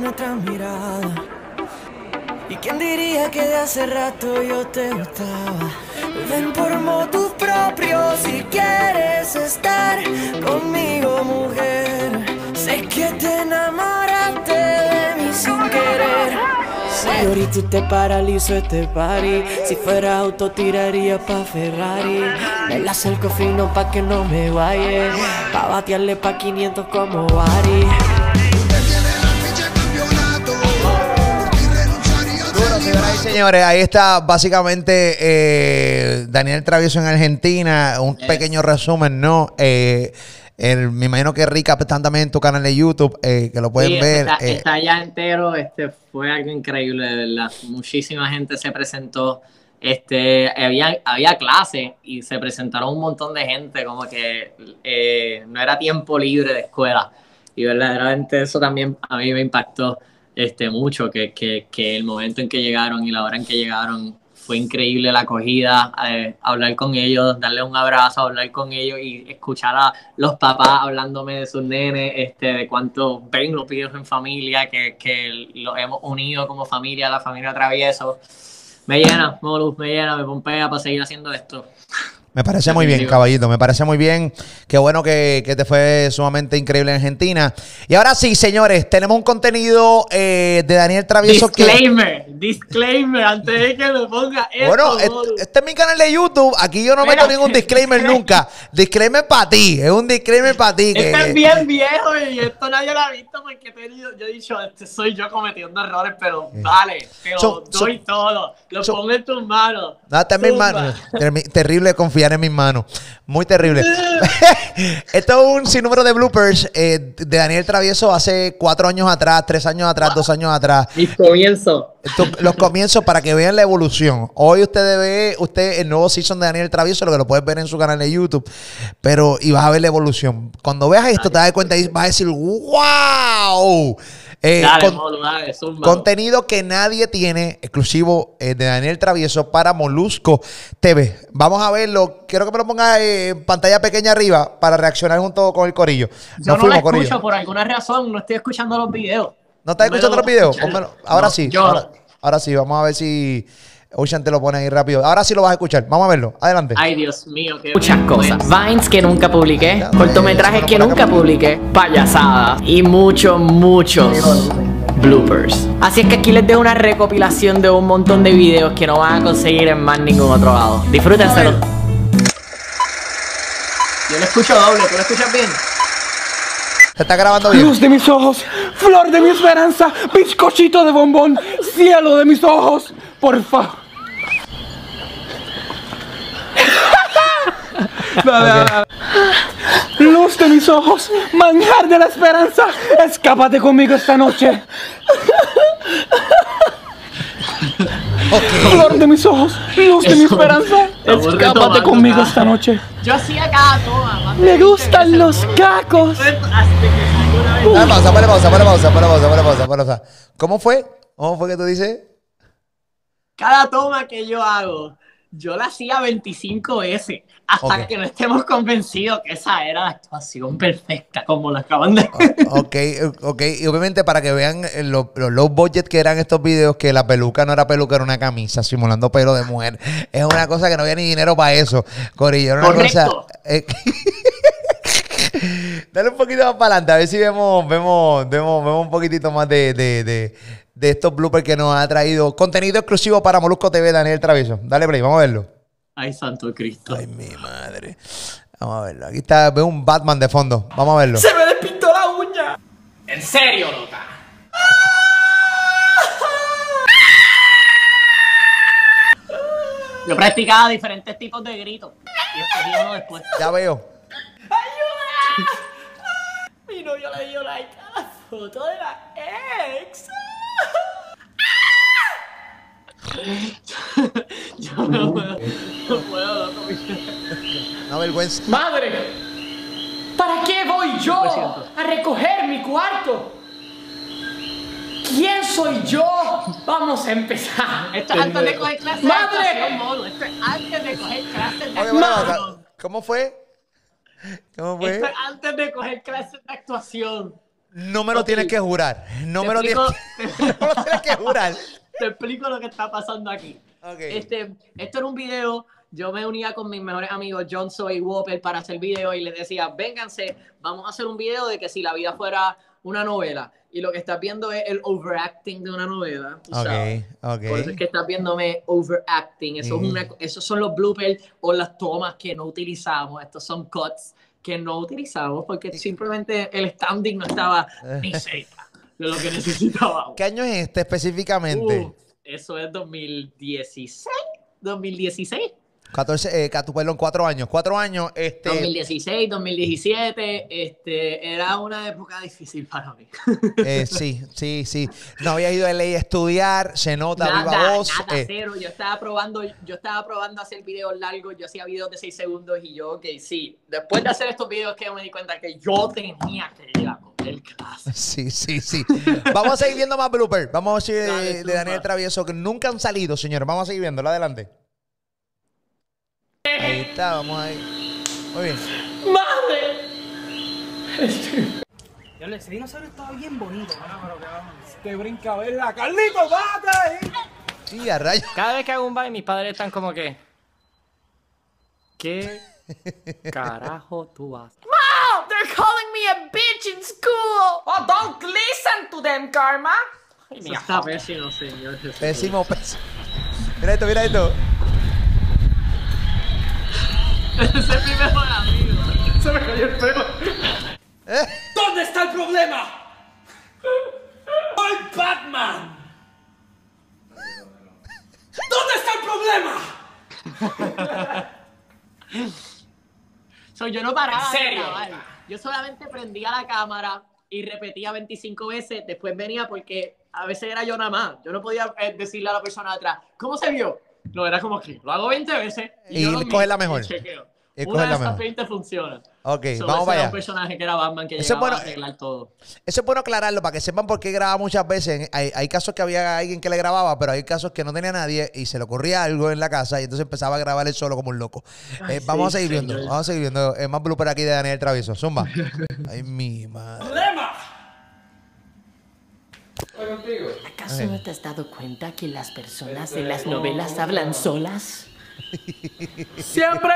Nuestra mirada. ¿Y quién diría que de hace rato yo te gustaba? Ven por motus propio si quieres estar conmigo, mujer. Sé que te enamoraste de mí sin querer. Si ahorita te paralizo este party Si fuera auto tiraría pa' Ferrari Me la acerco fino pa' que no me vaya Pa' batearle pa' 500 como Ari Señoras y señores, ahí está básicamente eh, Daniel Travieso en Argentina. Un pequeño resumen, ¿no? Eh, el, me imagino que Rica están también en tu canal de YouTube, eh, que lo pueden Sí, ver. Está, está ya entero, este fue algo increíble, de verdad. Muchísima gente se presentó. Este, había, había clase y se presentaron un montón de gente, como que no era tiempo libre de escuela. Y verdaderamente eso también a mí me impactó este, mucho, que, que, que el momento en que llegaron y la hora en que llegaron fue increíble la acogida, eh, hablar con ellos, darle un abrazo, hablar con ellos y escuchar a los papás hablándome de sus nenes, este, de cuánto ven los videos en familia, que, que los hemos unido como familia, la familia Travieso. Me llena, Molus, me llena, me pompea para seguir haciendo esto. Me parece muy bien, caballito. Me parece muy bien. Qué bueno que, que te fue sumamente increíble en Argentina. Y ahora sí, señores, tenemos un contenido eh, de Daniel Travieso que. Disclaimer, disclaimer, antes de que me ponga esto, Bueno, Molus. este es mi canal de YouTube. Aquí yo no Mira. meto ningún disclaimer nunca. Disclaimer para ti. Es un disclaimer para ti. Que, Este es bien viejo y esto nadie lo ha visto porque he tenido- yo he dicho, este soy yo cometiendo errores, pero vale, te lo So- so- doy todo, lo pongo en tus manos. No, está en mis manos. Terrible en mis manos. Muy terrible. Esto es un sinnúmero de bloopers eh, de Daniel Travieso hace cuatro años atrás, tres años atrás, dos años atrás. Mis comienzos. Los comienzos para que vean la evolución. Hoy usted ve usted el nuevo season de Daniel Travieso, lo que lo puedes ver en su canal de YouTube, pero y vas a ver la evolución. Cuando veas esto te das cuenta y vas a decir, wow. Eh, dale, con- Molu, dale, zumba. Contenido que nadie tiene, exclusivo eh, de Daniel Travieso para Molusco TV. Vamos a verlo. Quiero que me lo ponga eh, en pantalla pequeña arriba para reaccionar junto con el corillo. Yo Nos no lo escucho corillo. por alguna razón, no estoy escuchando los videos. ¿No estás No escuchando lo los videos? Ahora No, sí. yo Ahora, no. ahora sí. Vamos a ver si Ocean te lo pone ahí rápido. Ahora sí lo vas a escuchar. Vamos a verlo. Adelante. Ay, Dios mío, qué Muchas cosas. Vines que nunca publiqué, Ya, cortometrajes que nunca publiqué, payasadas y muchos, muchos bloopers. Así es que aquí les dejo una recopilación de un montón de videos que no van a conseguir en más ningún otro lado. Disfrútenselo. Yo lo escucho doble, ¿tú lo escuchas bien? Se está grabando bien. Luz de mis ojos, flor de mi esperanza, bizcochito de bombón, cielo de mis ojos, por favor. Dale, dale, dale. Luz de mis ojos, manjar de la esperanza, escápate conmigo esta noche. Flor de mis ojos, luz de mi esperanza, escápate conmigo esta noche. Yo hacía cada toma. Me gustan 20 los cacos. Dale pausa, ponle pausa, ponle pausa, ponle pausa, ponle pausa, ponle pausa. ¿Cómo fue? ¿Cómo fue que tú dices? Cada toma que yo hago, yo la hacía 25 veces. Hasta Ok. que no estemos convencidos que esa era la actuación perfecta, como la acaban de Ok, ok. Y obviamente para que vean eh, lo- los low budget que eran estos videos, que la peluca no era peluca, era una camisa simulando pelo de mujer. Es una cosa que no había ni dinero para eso. Corillo, era una Correcto. cosa. eh, Dale un poquito más para adelante, a ver si vemos, vemos, vemos, vemos un poquitito más de, de, de, de estos bloopers que nos ha traído. Contenido exclusivo para Molusco TV, Daniel Travieso. Dale play, vamos a verlo. Ay, santo Cristo. Ay, mi madre. Vamos a verlo. Aquí está, veo un Batman de fondo. Vamos a verlo. Se me despintó la uña. En serio, loca. Yo practicaba diferentes tipos de gritos. Y escogí uno después. Ya veo. Mi novio le dio like a la foto de la ex. Yo no puedo, no puedo, loco. Una vergüenza. Madre, ¿para qué voy yo a recoger mi cuarto? ¿Quién soy yo? Vamos a empezar. Esto es antes de coger clases de ¡Madre! actuación, mono. Esto es antes de coger clases de Oye, bueno, actuación. ¿Cómo fue? ¿Cómo fue? Esto es antes de coger clases de actuación. No me lo Ok. tienes que jurar. No Te me lo tienes que, no me lo tienes que jurar. Te explico lo que está pasando aquí. Este, esto era un video. Yo me unía con mis mejores amigos Johnson y Whopper para hacer video y les decía, vénganse, vamos a hacer un video de que si la vida fuera una novela. Y lo que estás viendo es el overacting de una novela. tú sabes. Ok, ok. Por eso es que estás viéndome overacting. Eso Ujú. es una, esos son los bloopers o las tomas que no utilizamos. Estos son cuts que no utilizamos porque simplemente el standing no estaba ni cerca de lo que necesitábamos. ¿Qué año es este específicamente? Uh, eso es 2016. 2016. 14, eh, perdón, cuatro años. Cuatro años, este. 2016, 2017. Este, era una época difícil para mí. eh, sí, sí, sí. No había ido a ley a estudiar, se nota viva Nada, voz. nada, eh, cero. Yo estaba probando, yo estaba probando hacer videos largos, yo hacía videos de 6 segundos y yo, ok, sí. Después de hacer estos videos que me di cuenta que yo tenía que ir a coger clase. Sí, sí, sí. Vamos a seguir viendo más bloopers. Vamos a seguir de, de. Daniel Travieso, que nunca han salido, señores. Vamos a seguir viéndolo. Adelante. Ahí está, vamos ahí. Muy bien. ¡Madre! Yo ese dinosaurio estaba bien bonito. Bueno, pero que vamos. Te brinca a verla. ¡Carlito, bate! Sí, a rayos. Cada vez que hago un baile, mis padres están como que. ¿Qué carajo tú haces? Mom, they're calling me a bitch in school. Oh, don't listen to them, Karma. Ay, Eso mi está pésimo, señor. Pésimo, pésimo. Mira esto, mira esto. Ese es mi mejor amigo. Se me cayó el pelo. ¿Dónde está el problema? ¡Soy Batman! ¿Dónde está el problema? So, yo no paraba ¿En serio? Yo solamente prendía la cámara y repetía 25 veces. Después venía porque a veces era yo nada más. Yo no podía eh, decirle a la persona de atrás, ¿cómo se vio? No, era como que lo hago 20 veces Y yo lo coge la mejor. y chequeo. Y Una de esas mejor. 20 funciona. Ok, So, vamos para era allá. un personaje que era Batman que Ese es llegaba bueno, a arreglar todo. Eso es bueno aclararlo para que sepan por qué graba muchas veces. Hay, hay casos que había alguien que le grababa, pero hay casos que no tenía nadie y se le ocurría algo en la casa y entonces empezaba a grabar él solo como un loco. Ay, Eh, vamos a seguir viendo, señor. vamos a seguir viendo. Eh, más blooper aquí de Daniel Travieso. Zumba. Ay, mi madre. ¡Problema! ¿Acaso no te has dado cuenta que las personas en las novelas hablan solas? ¡Siempre!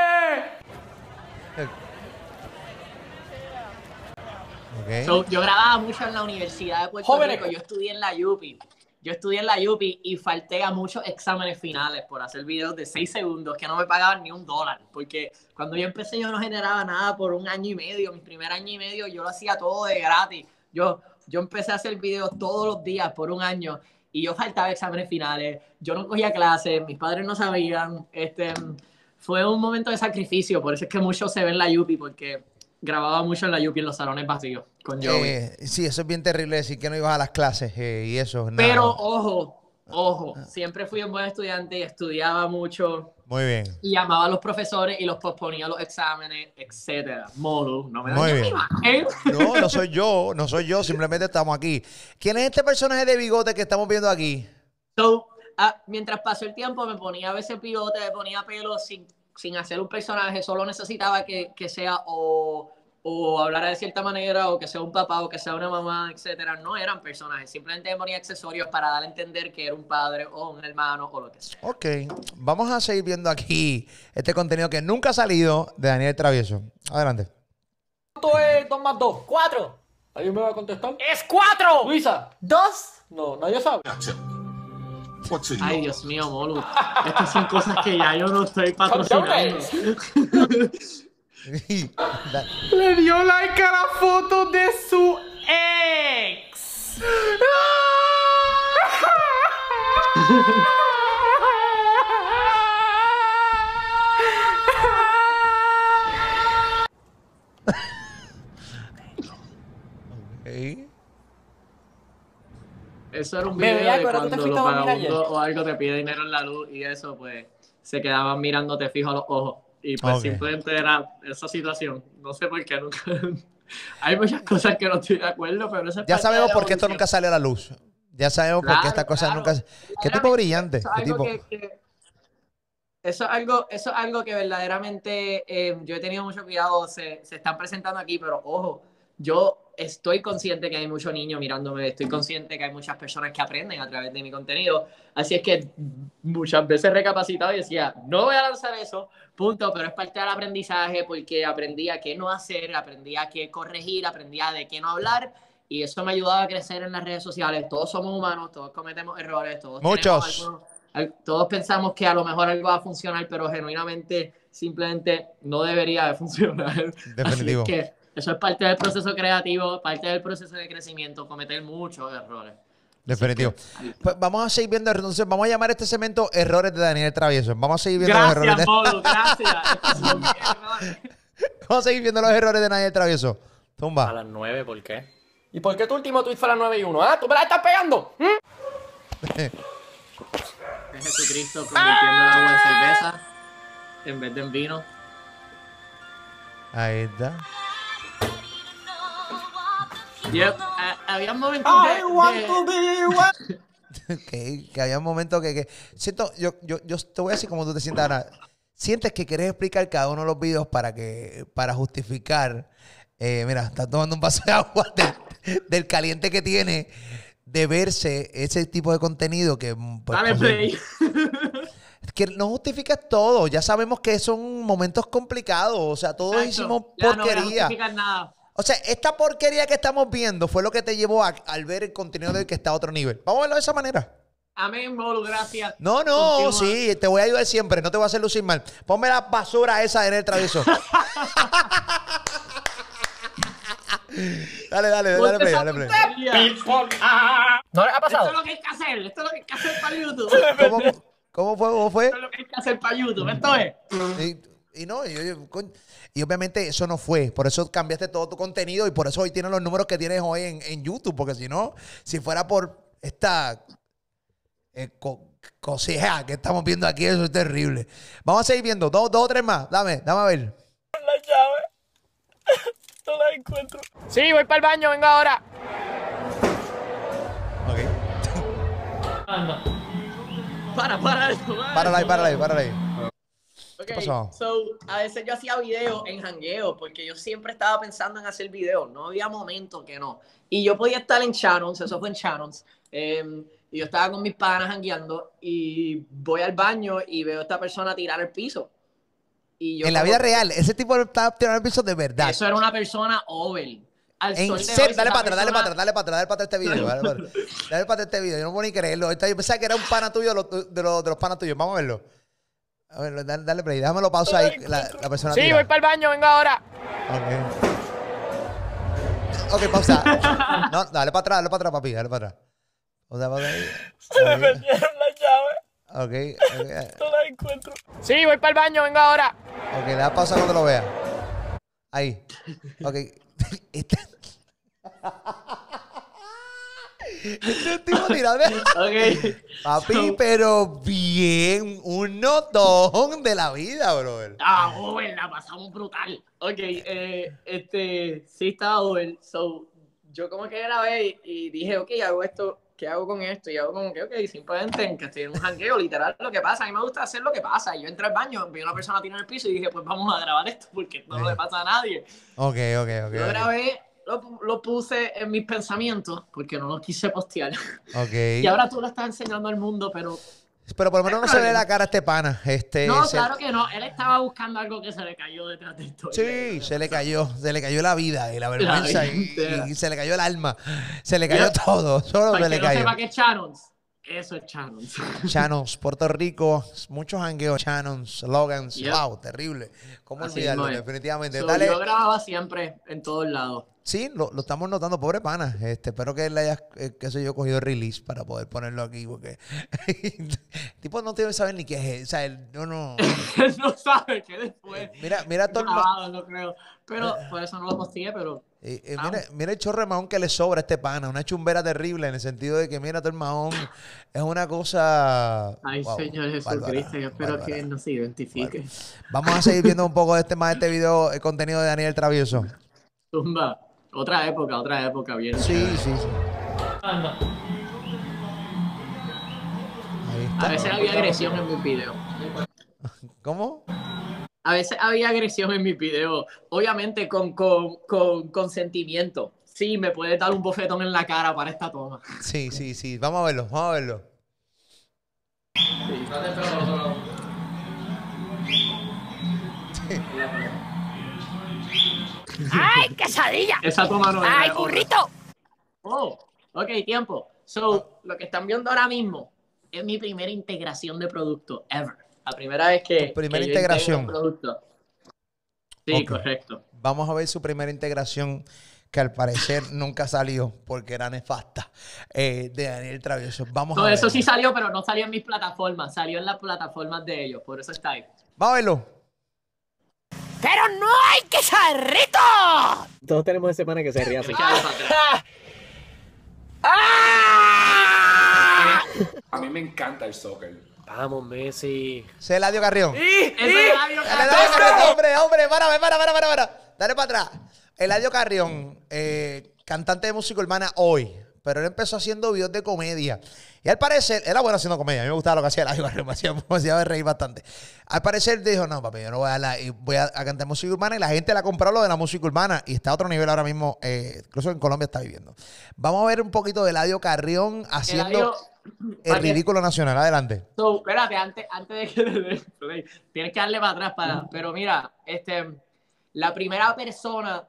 So, yo grababa mucho en la Universidad de Puerto Jóvenes. Rico. Yo estudié en la UPI. Yo estudié en la UPI y falté a muchos exámenes finales por hacer videos de 6 segundos que no me pagaban ni un dólar. Porque cuando yo empecé yo no generaba nada por un año y medio. Mi primer año y medio yo lo hacía todo de gratis. Yo, yo empecé a hacer videos todos los días por un año y yo faltaba exámenes finales. Yo no cogía clases, mis padres no sabían. Este, fue un momento de sacrificio. Por eso es que muchos se ven en la UPI porque grababa mucho en la UPI en los salones vacíos con Joey. Eh, sí, eso es bien terrible decir que no ibas a las clases eh, y eso. nada. Pero ojo, ojo, siempre fui un buen estudiante y estudiaba mucho Muy bien. y llamaba a los profesores y los posponía los exámenes, etcétera. Modo, no me Muy bien. No, no soy yo, no soy yo, simplemente estamos aquí. ¿Quién es este personaje de bigote que estamos viendo aquí? So, ah, mientras pasó el tiempo me ponía a veces pivote, me ponía pelo sin, sin hacer un personaje, solo necesitaba que, que sea o, o hablara de cierta manera o que sea un papá o que sea una mamá, etcétera. No eran personajes, simplemente me ponía accesorios para dar a entender que era un padre o un hermano o lo que sea. Ok, vamos a seguir viendo aquí este contenido que nunca ha salido de Daniel Travieso. Adelante. ¿Cuánto es 2 más 2? 4. ¿Alguien me va a contestar? ¡Es cuatro! Luisa. ¡Dos! No, nadie sabe. Ay, Dios mío, Molu. Estas son cosas que ya yo no estoy patrocinando. Le dio like a la foto de su ex. Ok. Eso era un video de cuando los vagabundos o algo te pide dinero en la luz y eso, pues, se quedaban mirándote fijo a los ojos. Y pues simplemente era esa situación. No sé por qué nunca... Hay muchas cosas que no estoy de acuerdo, pero esa es Ya sabemos por qué esto nunca sale a la luz. Ya sabemos por qué estas cosas claro. nunca. ¿Qué tipo brillante? Eso es ¿Qué algo tipo? que- que- Eso es algo, eso es algo que verdaderamente eh, yo he tenido mucho cuidado, se, se están presentando aquí, pero ojo, yo estoy consciente que hay muchos niños mirándome, estoy consciente que hay muchas personas que aprenden a través de mi contenido, así es que muchas veces recapacitado y decía, no voy a lanzar eso, punto, pero es parte del aprendizaje porque aprendí a qué no hacer, aprendí a qué corregir, aprendí a de qué no hablar y eso me ha ayudado a crecer en las redes sociales. Todos somos humanos, todos cometemos errores, todos Muchos. algunos- al- todos pensamos que a lo mejor algo va a funcionar, pero genuinamente simplemente no debería de funcionar. Definitivo. Así es que eso es parte del proceso creativo, parte del proceso de crecimiento, cometer muchos errores. Definitivo. Pues vamos a seguir viendo, entonces vamos a llamar a este segmento Errores de Daniel Travieso. Vamos a seguir viendo los errores Gracias, de... Pablo, gracias. Vamos a seguir viendo los errores de Daniel Travieso. A Tumba. las 9, ¿por qué? ¿Y por qué tu último tweet fue a las 9 y 1? ¿Ah? ¿Tú me la estás pegando? ¿Mm? Es Jesucristo convirtiendo el agua en cerveza en vez de en vino. Ahí está. Yep, a- había momentos I de- want de- to be what- que, que había momentos que, que siento, yo, yo, yo te voy a decir cómo tú te sientas ahora. Sientes que quieres explicar cada uno de los videos para que, para justificar. eh, mira, está tomando un vaso de agua del, del caliente que tiene de verse ese tipo de contenido que mm, pues, Dale pues, play. que no justificas todo. Ya sabemos que son momentos complicados. O sea, todos Exacto. hicimos Ya no porquería. nada. O sea, esta porquería que estamos viendo fue lo que te llevó a- al ver el contenido de hoy que está a otro nivel. Vamos a verlo de esa manera. Amén, Bolu, gracias. No, no, Continúa. sí, te voy a ayudar siempre, no te voy a hacer lucir mal. Ponme la basura esa en el travieso. dale, dale, dale, Ponte play, dale, play. ¿No les ha Esto pasado? es lo que hay que hacer, esto es lo que hay que hacer para YouTube. ¿Cómo, cómo fue? ¿Cómo fue? Esto es lo que hay que hacer para YouTube, esto es. Y, y no, y, y- coñ- y obviamente eso no fue. Por eso cambiaste todo tu contenido y por eso hoy tienes los números que tienes hoy en, en YouTube. Porque si no, si fuera por esta eh, co- coseja que estamos viendo aquí, eso es terrible. Vamos a seguir viendo. Dos, dos o tres más. Dame, dame a ver. La llave. No la encuentro. Sí, voy para el baño, venga ahora. Para, para eso, para. Párala ahí, párala ahí, párala ahí. Ok, pasó? so, a veces yo hacía videos en jangueo porque yo siempre estaba pensando en hacer videos, no había momento que no. Y yo podía estar en channels, eso fue en channels, em, y yo estaba con mis panas jangueando y voy al baño y veo a esta persona tirar el piso. Y yo En la vida real, ese tipo está tirando el piso de verdad. Eso era una persona over. Al En sol hoy, dale para atrás, dale para atrás, dale para atrás, dale para atrás este video. Dale para atrás, este video. Yo no puedo ni creerlo. Yo pensaba que era un pana tuyo de los, de los, de los panas tuyos. Vamos a verlo. A ver, dale, dale play. Déjamelo pausa ahí. La, la persona Sí, tira. voy para el baño, venga ahora. Ok. Ok, pausa. No, dale para atrás, dale para atrás, papi. Dale para atrás. O sea, para ahí. Se me perdieron la llave. Ok, ok. No la encuentro. Sí, voy para el baño, venga ahora. Ok, le da pausa cuando lo vea. Ahí. Ok. Este... tipo tirando. Ok. Papi, pero bien, un notón de la vida, brother. Ah, over, la pasamos brutal. Ok, eh, este, sí estaba over. So, yo como que grabé y dije, ok, hago esto, ¿qué hago con esto? Y hago como que, ok, simplemente en que estoy en un jangueo, literal, lo que pasa. A mí me gusta hacer lo que pasa. Y yo entré al baño, vi a una persona tirando en el piso y dije, pues vamos a grabar esto porque no le pasa a nadie. Ok, ok, ok. Yo grabé, lo, lo puse en mis pensamientos porque no lo quise postear. Ok. Y ahora tú lo estás enseñando al mundo, pero Pero por lo menos no se le ve la cara a este pana. Este, no, se- claro que no. Él estaba buscando algo que se le cayó detrás de esto. Sí, se le cayó, se le cayó la vida y la vergüenza y, entera. y se le cayó el alma, se le cayó todo, solo Para se que le no cayó. sepa que es Channons, eso es Channons. Channons, Puerto Rico, muchos hangueos, Channons, slogans, Yep. wow, terrible. ¿Cómo olvidarlo? Definitivamente. So, Dale. Yo grababa siempre en todos lados. Sí, lo, lo estamos notando, pobre pana. Este, espero que él haya, eh, qué sé yo, cogido release para poder ponerlo aquí, porque tipo no tiene que saber ni qué es. O sea, él no, no. No sabe que después. Mira, mira todo grabado, no creo. Pero por eso no lo posteé, pero. Eh, eh, mira, mira el chorro de mahón que le sobra a este pana, una chumbera terrible en el sentido de que mira todo el mahón es una cosa. Ay, wow, Señor Jesucristo, yo espero bárbara. que él no se identifique. Vamos a seguir viendo un poco de este más este video, el contenido de Daniel Travieso. Zumba. Otra época, otra época, bien. Sí, sí, sí. A veces había agresión en mis videos. ¿Cómo? A veces había agresión en mis videos, obviamente con, con, con consentimiento. Sí, me puede dar un bofetón en la cara para esta toma. Sí, sí, sí. Vamos a verlo, vamos a verlo. ¡Ay, quesadilla! Esa toma no ¡Ay, burrito! Oh, ok, tiempo. So, lo que están viendo ahora mismo es mi primera integración de producto ever. La primera vez que. primera que yo integración. un producto. Sí, correcto. Vamos a ver su primera integración, que al parecer nunca salió porque era nefasta, eh, de Daniel Travieso. Vamos No, a ver. eso sí salió, pero no salió en mis plataformas. Salió en las plataformas de ellos. Por eso está ahí. Vamos a verlo. ¡Pero no hay quesadrito! Todos tenemos ese pana que se ríe así. A mí me encanta el soccer. Vamos, Messi. Se Eladio Carrión. Ese Eladio Dale, dale, Carrión, hombre, hombre, para, para, para, para, para. Dale para atrás. Eladio Carrión, eh, cantante de música urbana hoy, pero él empezó haciendo videos de comedia. Y al parecer, era bueno haciendo comedia. A mí me gustaba lo que hacía Eladio Carrión, me hacía, me hacía reír bastante. Al parecer dijo, no, papi, yo no voy a, la- voy a, a cantar música urbana. Y la gente le ha comprado lo de la música urbana y está a otro nivel ahora mismo, eh, incluso en Colombia está viviendo. Vamos a ver un poquito de Eladio Carrión haciendo Eladio- el ridículo nacional. Adelante. So, espérate, antes, antes de que tienes que darle para atrás para. Pero mira, este, la primera persona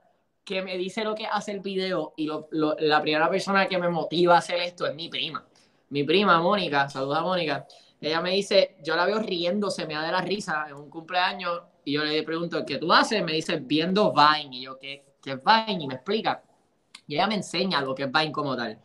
que me dice lo que hace el video y lo- lo- la primera persona que me motiva a hacer esto es mi prima. Mi prima, Mónica, saluda a Mónica. Ella me dice, yo la veo riéndose, me da de la risa en un cumpleaños y yo le pregunto, ¿qué tú haces? Me dice, viendo Vine. Y yo, ¿qué, qué es Vine? Y me explica. Y ella me enseña lo que es Vine como tal.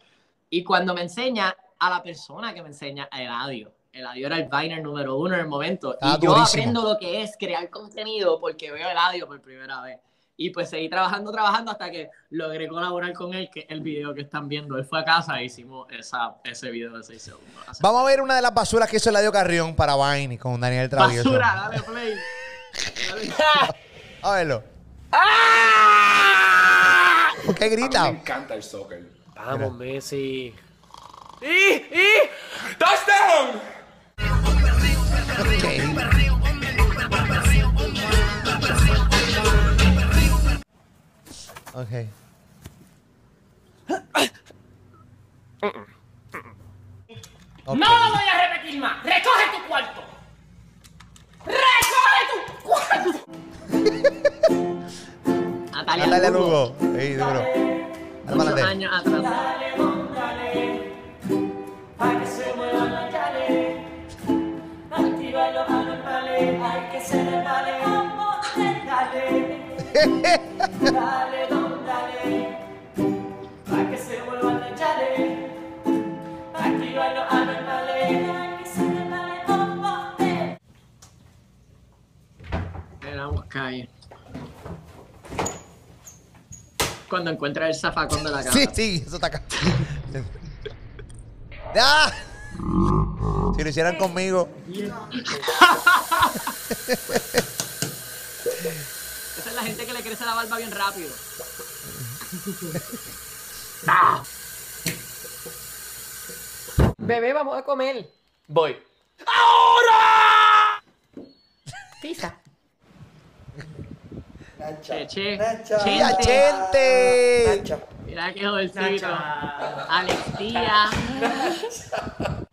Y cuando me enseña a la persona que me enseña, a Eladio. Eladio era el Viner número uno en el momento. Y yo durísimo. aprendo lo que es crear contenido porque veo a Eladio por primera vez. Y pues seguí trabajando, trabajando hasta que logré colaborar con él, que es el video que están viendo. Él fue a casa e hicimos esa, ese video de 6 segundos. Vamos a ver una de las basuras que hizo Eladio Carrión para Vine con Daniel Travieso. Basura, dale play. A verlo. ¿Por qué A grita? mí me encanta el soccer. Vamos, Messi. ¡Y! ¡Y! ¡Touchdown! Ok. Ok. No lo voy a repetir más. ¡Recoge tu cuarto! ¡Recoge tu cuarto! Natalia, Natalia Lugo. Lugo. Sí, duro. Dale para Muchos adelante. años atrás. Para que se muevan las. Activa los anormales, hay que vale. Dale. Dale, don, dale. Cuando encuentra el zafacón de la casa. Sí, sí, eso está acá. ¡Ah! Si lo hicieran conmigo. Esa es la gente que le crece la barba bien rápido. Bebé, vamos a comer. Voy. Pizza. Che, che. ¡Ya, gente! Mira qué jovencito. Alex Díaz.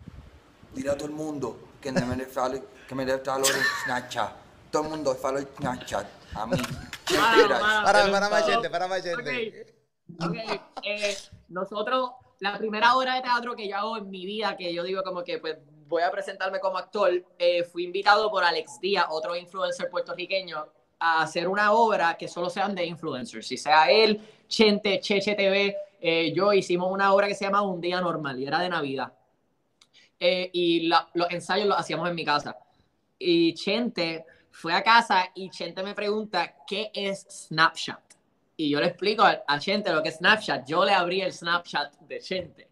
Dile a todo el mundo que me dé follow, que me dé follow en Snapchat. Todo el mundo follow en Snapchat. A mí. Para, pero para más gente, para más gente. Ok, ok, eh, nosotros, la primera obra de teatro que yo hago en mi vida, que yo digo como que pues voy a presentarme como actor, eh, fui invitado por Alex Díaz, otro influencer puertorriqueño, a hacer una obra que solo sean de influencers, si sea él, Chente, Cheche TV, eh, yo hicimos una obra que se llama Un Día Normal y era de Navidad. Eh, y los ensayos los hacíamos en mi casa. Y Chente fue a casa y Chente me pregunta, ¿qué es Snapchat? Y yo le explico a, a Chente lo que es Snapchat. Yo le abrí el Snapchat de Chente.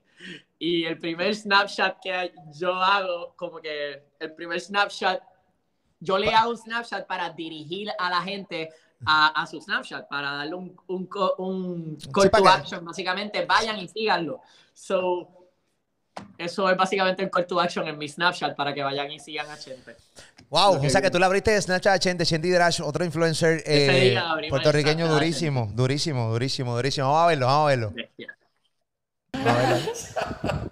Y el primer Snapchat que yo hago, como que el primer Snapchat, yo le hago un Snapchat para dirigir a la gente a, a su Snapchat, para darle un, un, call to action, básicamente. Vayan y síganlo. So, eso es básicamente el call to action en mi Snapchat para que vayan y sigan a Chente. Wow, o sea que tú le abriste Snapchat a Chente, Chente Drash, otro influencer eh, puertorriqueño durísimo, durísimo, durísimo, durísimo. Vamos a verlo, vamos a verlo. Vamos a verlo.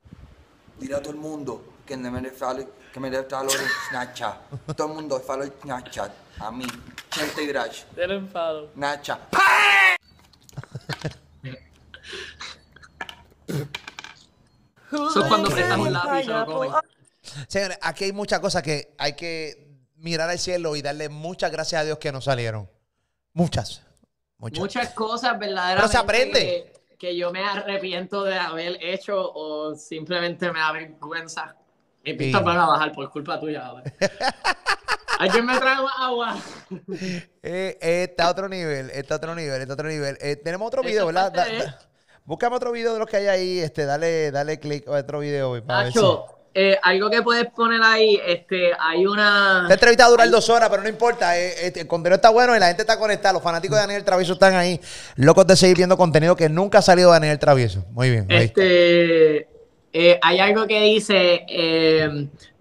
Dile a todo el mundo que me debe que me debe follow Snapchat. Todo el mundo follow Snapchat. A mí, Chente Drash. Denle follow. Snapchat. Eso es cuando prestas un lápiz y lo comen. Señores, aquí hay muchas cosas que hay que mirar al cielo y darle muchas gracias a Dios que nos salieron. Muchas. Muchas, muchas cosas verdaderamente. Pero se aprende. Que, yo me arrepiento de haber hecho o simplemente me da vergüenza. Mi pista van a bajar por culpa tuya. ¿Alguien me trae agua? Eh, está otro nivel, está otro nivel, está otro nivel. Eh, tenemos otro video, ¿verdad? Búscame otro video de los que hay ahí, este, dale, dale clic a otro video. Nacho, eh, algo que puedes poner ahí, este, hay una... Esta entrevista va a durar dos horas, pero no importa. Eh, este, el contenido está bueno y la gente está conectada. Los fanáticos de Daniel Travieso están ahí, locos de seguir viendo contenido que nunca ha salido de Daniel Travieso. Muy bien. Este, eh, hay algo que dice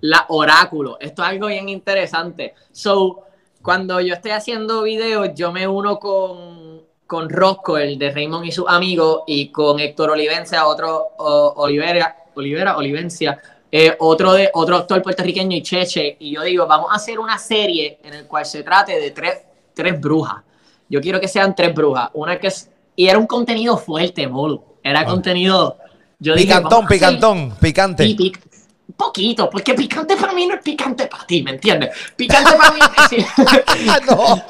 la oráculo. Esto es algo bien interesante. So, cuando yo estoy haciendo videos, yo me uno con, con Rosco, el de Raymond y sus amigos, y con Héctor Olivencia, otro Olivera, Olivera, Olivencia eh, otro, de, otro actor puertorriqueño y Cheche, y yo digo, vamos a hacer una serie en el cual se trate de tres, tres brujas. Yo quiero que sean tres brujas. Una que es, y era un contenido fuerte, Molu. Era contenido. Yo picantón, picantón, picante. un poquito, porque picante para mí no es picante para ti, ¿me entiendes? Picante para mí es no,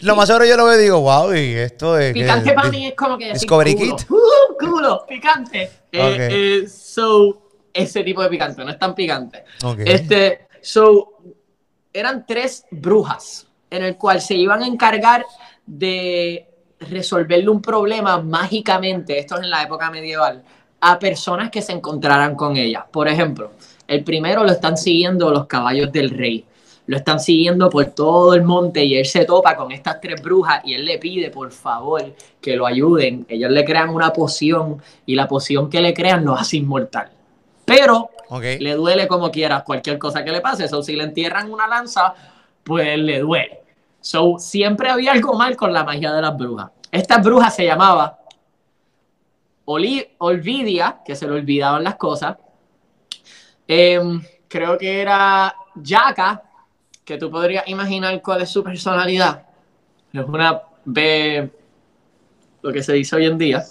lo más seguro yo lo veo y digo, wow, y esto es. Picante para mí es como que. Discovery Kit. Uh, culo, picante. Eh, eh, so, ese tipo de picante, no es tan picante. Este, so, eran tres brujas en el cual se iban a encargar de resolverle un problema mágicamente, esto es en la época medieval, a personas que se encontraran con ellas. Por ejemplo, el primero lo están siguiendo los caballos del rey. Lo están siguiendo por todo el monte y él se topa con estas tres brujas y él le pide por favor que lo ayuden. Ellos le crean una poción y la poción que le crean lo hace inmortal. Pero le duele como quieras cualquier cosa que le pase. So, si le entierran una lanza, pues le duele. So, siempre había algo mal con la magia de las brujas. Esta bruja se llamaba Olvidia, que se le olvidaban las cosas. Em, creo que era Yaka, que tú podrías imaginar cuál es su personalidad. Es una B, lo que se dice hoy en día.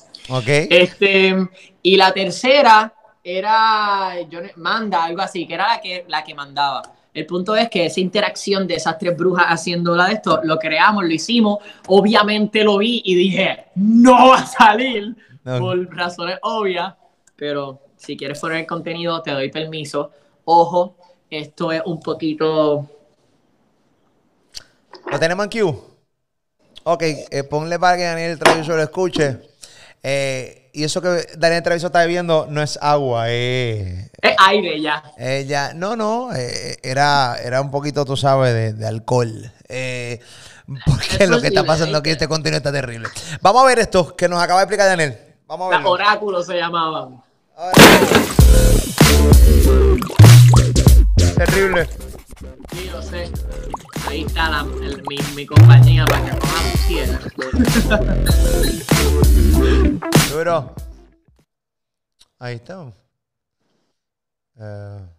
Este, y la tercera era yo, Manda, algo así, que era la que, la que mandaba. El punto es que esa interacción de esas tres brujas haciéndola de esto, lo creamos, lo hicimos. Obviamente lo vi y dije, no va a salir por razones obvias. Pero si quieres poner el contenido, te doy permiso. Ojo, esto es un poquito. ¿Lo tenemos en Q? Ok, eh, ponle para que Daniel Traviso lo escuche. Eh, y eso que Daniel Treviso está bebiendo no es agua, es... es aire ya. Ella, no, no, eh, era, era un poquito, tú sabes, de, alcohol. Eh, porque lo que está pasando aquí, este contenido está terrible. Vamos a ver esto que nos acaba de explicar Daniel. Vamos a ver. Oráculos se llamaban. Terrible. Sí, lo sé. Ahí está la, mi, mi, compañía para que no Duro. Ahí está. Uh.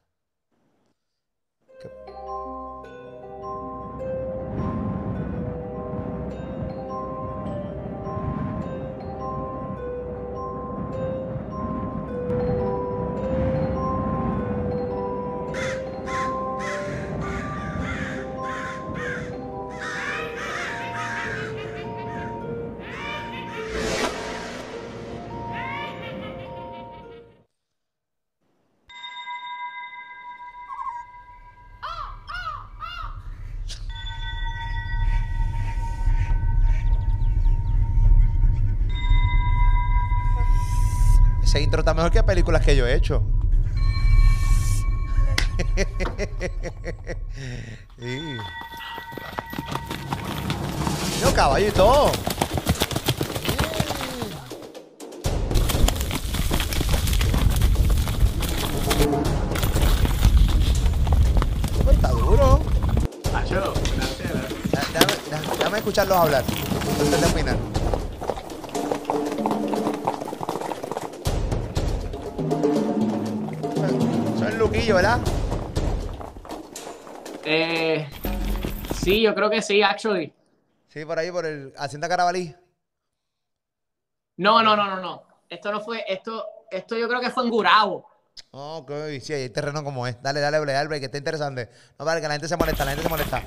ese intro está mejor que películas que yo he hecho. sí. Yo caballito. Está duro. Dame, dame, dame escucharlos hablar. Antes de. ¿Verdad? Eh, sí, yo creo que sí, actually. Sí, por ahí, por el Hacienda Carabalí. No, no, no, no, no. Esto no fue, esto, esto yo creo que fue en Gurabo. Ok, sí, hay terreno como es. Dale, dale, dale, dale, que está interesante. No, vale, que la gente se molesta, la gente se molesta.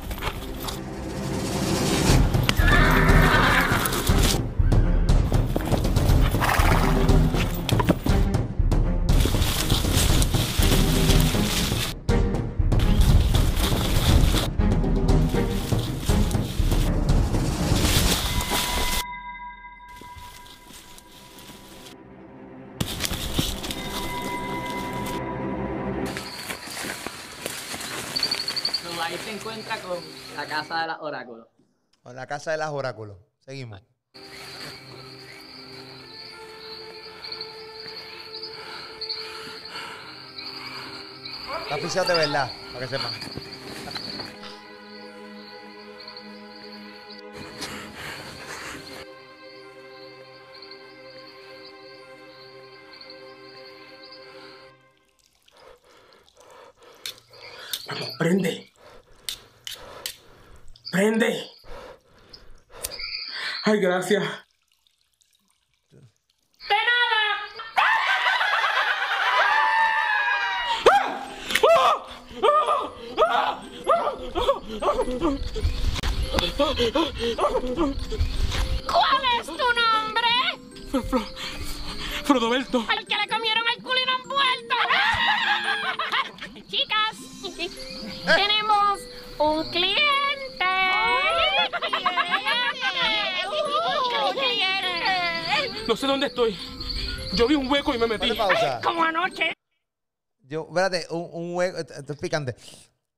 La casa de las oráculos. Seguimos. Está de verdad, para que sepan. Prende. Prende. Ay, gracias. ¿Cuál es tu nombre? Frodoberto. Al que le comieron No sé dónde estoy. Yo vi un hueco y me metí. Ponle pausa. Como anoche. Yo, espérate, un, un hueco. Esto es picante.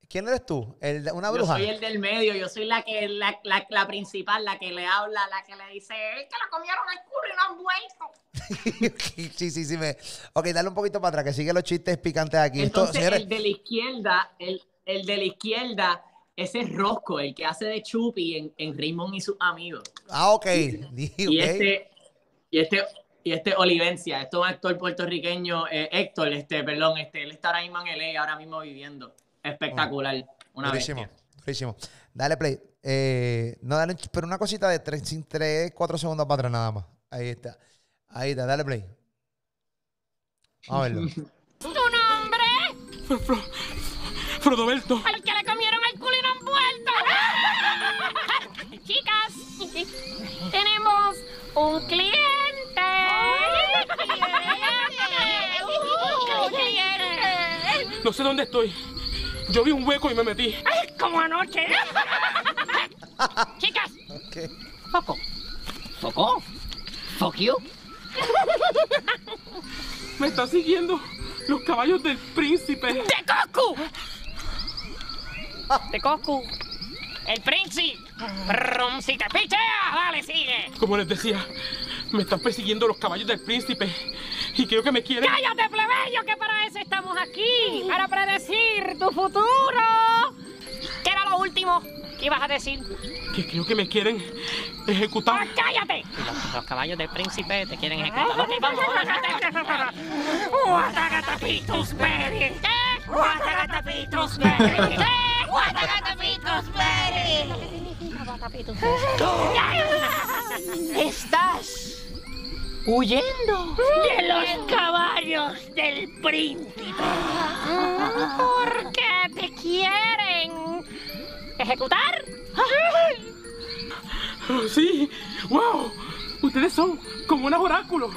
¿Quién eres tú? ¿El de- ¿Una Yo bruja? soy el del medio, yo soy la que la, la, la principal, la que le habla, la que le dice, "Es que le comieron el culo y no han vuelto. sí, sí, sí. Me... Ok, dale un poquito para atrás, que sigue los chistes picantes aquí. Esto, Entonces, señores, el de la izquierda, el, el de la izquierda, ese es Rosco, el que hace de Chupi en, en Raymond y sus amigos. Ah, ok. Y ok. este, y este, y este Olivencia, esto es un actor puertorriqueño, eh, Héctor, este, perdón, este, él está ahora mismo en LA, ahora mismo viviendo. Espectacular. Una Durísimo, durísimo. Dale play. Eh, no, dale, pero una cosita de 3, 3, 4 segundos para atrás nada más. Ahí está. Ahí está, dale play. Vamos a verlo. ¿Tu nombre? Frodoberto. Al que le comieron el culino envuelto. Chicas, tenemos un cliente. No sé dónde estoy. Yo vi un hueco y me metí. Como anoche. Chicas, Ok. foco. ¿Foco? ¿Fuck you? Me están siguiendo los caballos del príncipe. ¡De Cocu! ¡De Cocu! ¡El príncipe! Brum, si te picheas, dale, sigue. Como les decía, me están persiguiendo los caballos del príncipe. Y creo que me quieren. ¡Cállate, plebeyo! Que para eso estamos aquí. Para predecir tu futuro. ¿Qué era lo último que ibas a decir? Que creo que me quieren ejecutar. ¡Ah, ¡Cállate! Los caballos del príncipe te quieren ejecutar. Ok, vamos, Guatagatapitos berry. ¿Qué? Guatagatapitos berry. ¿Qué? Guatagatapitos berry. Estás huyendo de los caballos del príncipe. ¿Por qué te quieren ejecutar? Sí, wow. Ustedes son como unos oráculos.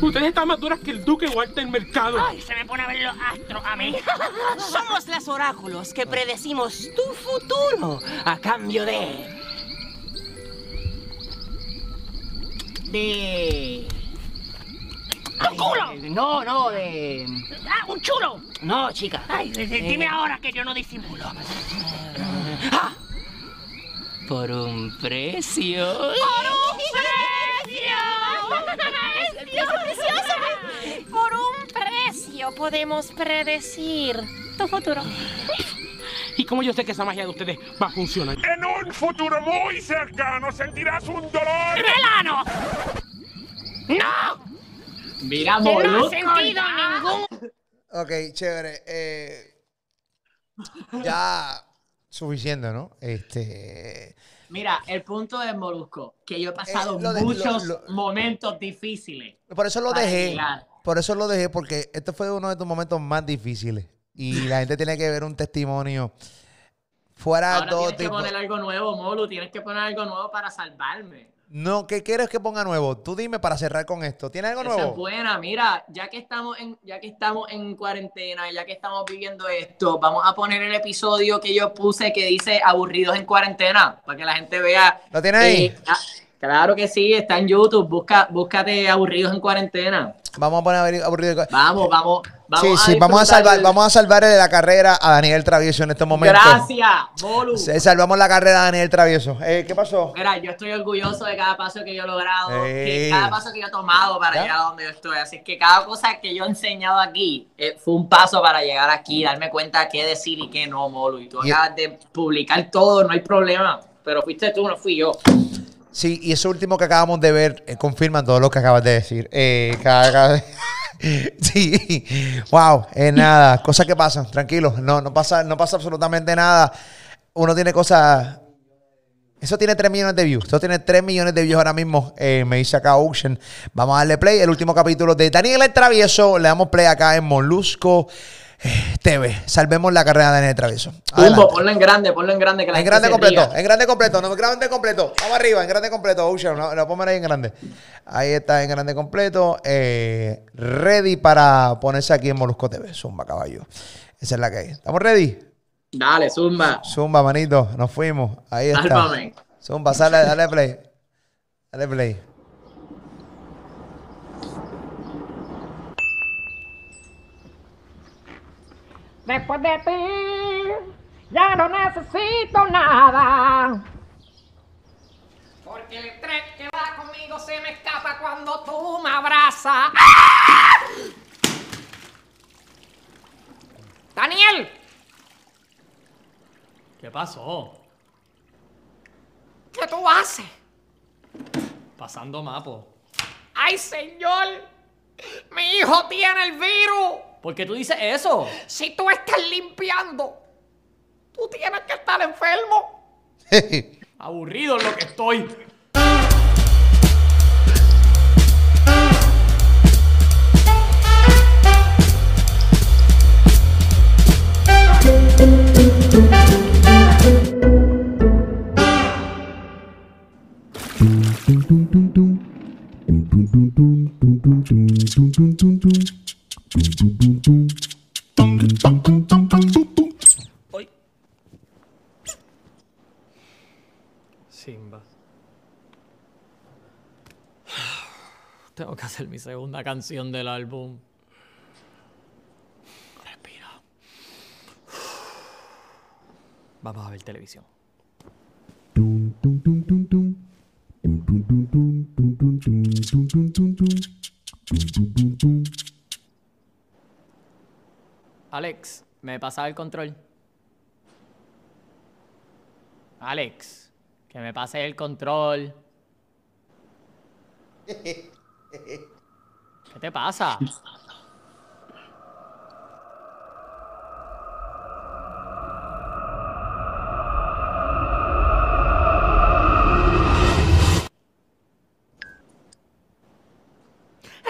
Ustedes están más duras que el duque Walter Mercado. Ay, se me pone a ver los astros a mí. Somos las oráculos que predecimos tu futuro a cambio de. de. ¡Un culo! No, no, de. ¡Ah, un chulo! No, chica. Ay, dime Eh, ahora que yo no disimulo. ¡Ah! Por un precio. ¡Por un precio! ¡Es precioso! Por un precio podemos predecir tu futuro. ¿Y cómo yo sé que esa magia de ustedes va a funcionar? En un futuro muy cercano sentirás un dolor. ¡Relano! ¡No! Mira, no sentido ningún... Ok, chévere. eh, ya suficiente, ¿no? Este. Mira, el punto de Molusco, que yo he pasado Eh, de- muchos lo- momentos difíciles. Por eso lo dejé. llegar. Por eso lo dejé, porque este fue uno de tus momentos más difíciles. Y la gente tiene que ver un testimonio fuera Ahora de todo tienes que poner algo nuevo, Molu. Tienes que poner algo nuevo para salvarme. No, ¿qué quieres que ponga nuevo? Tú dime para cerrar con esto. ¿Tienes algo Esa es nuevo? buena. Mira, ya que estamos en, ya que estamos en cuarentena, ya que estamos viviendo esto, vamos a poner el episodio que yo puse que dice aburridos en cuarentena, para que la gente vea. ¿Lo tienes ahí? Eh, claro que sí, está en YouTube. Busca, búscate aburridos en cuarentena. Vamos a poner a ver- aburrido. Vamos, vamos, vamos. sí, sí, vamos a salvar, vamos a salvarle la carrera a Daniel Travieso en este momento. Gracias, Molu. Sí, salvamos la carrera a Daniel Travieso. Eh, ¿Qué pasó? Mira, yo estoy orgulloso de cada paso que yo he logrado, que Ey. cada paso que yo he tomado para ¿Ya? llegar a donde yo estoy. Así que cada cosa que yo he enseñado aquí eh, fue un paso para llegar aquí, darme cuenta qué decir y qué no, Molu. Y tú Y- acabas de publicar todo, no hay problema. Pero fuiste tú, no fui yo. Sí, y eso último que acabamos de ver eh, confirma todo lo que acabas de decir. Eh, sí, wow, eh, nada, cosas que pasan, tranquilo, no, no pasa, no pasa absolutamente nada. Uno tiene cosas. Eso tiene 3 millones de views. Eso tiene 3 millones de views ahora mismo. Eh, me dice acá Ocean. Vamos a darle play. El último capítulo de Daniel el Travieso. Le damos play acá en Molusco TV. Salvemos la carrera de el Travieso. Adelante. Ponlo en grande, ponlo en grande. Que la En gente grande se completo, ría. en grande completo, no, en grande completo. Vamos arriba, en grande completo, Ocean, lo, lo pongo ahí en grande. Ahí está, en grande completo. eh, ready para ponerse aquí en Molusco TV. Zumba, caballo. Esa es la que hay. ¿Estamos ready? Dale, zumba. Zumba, manito. Nos fuimos. Ahí está. Sálvame. Zumba, sale, dale play. Dale play. Después de ti, ya no necesito nada. Porque el estrés que va conmigo se me escapa cuando tú me abrazas. ¡Ah! Daniel, ¿Qué pasó? ¿qué tú haces? Pasando mapo. ¡Ay, señor! ¡Mi hijo tiene el virus! ¿Por qué tú dices eso? Si tú estás limpiando, tú tienes que estar enfermo. Aburrido es lo que estoy. Segunda canción del álbum. Respira. Vamos a ver televisión. Alex, ¿me pasa el control? Alex, que me pase el control. ¿Qué te pasa?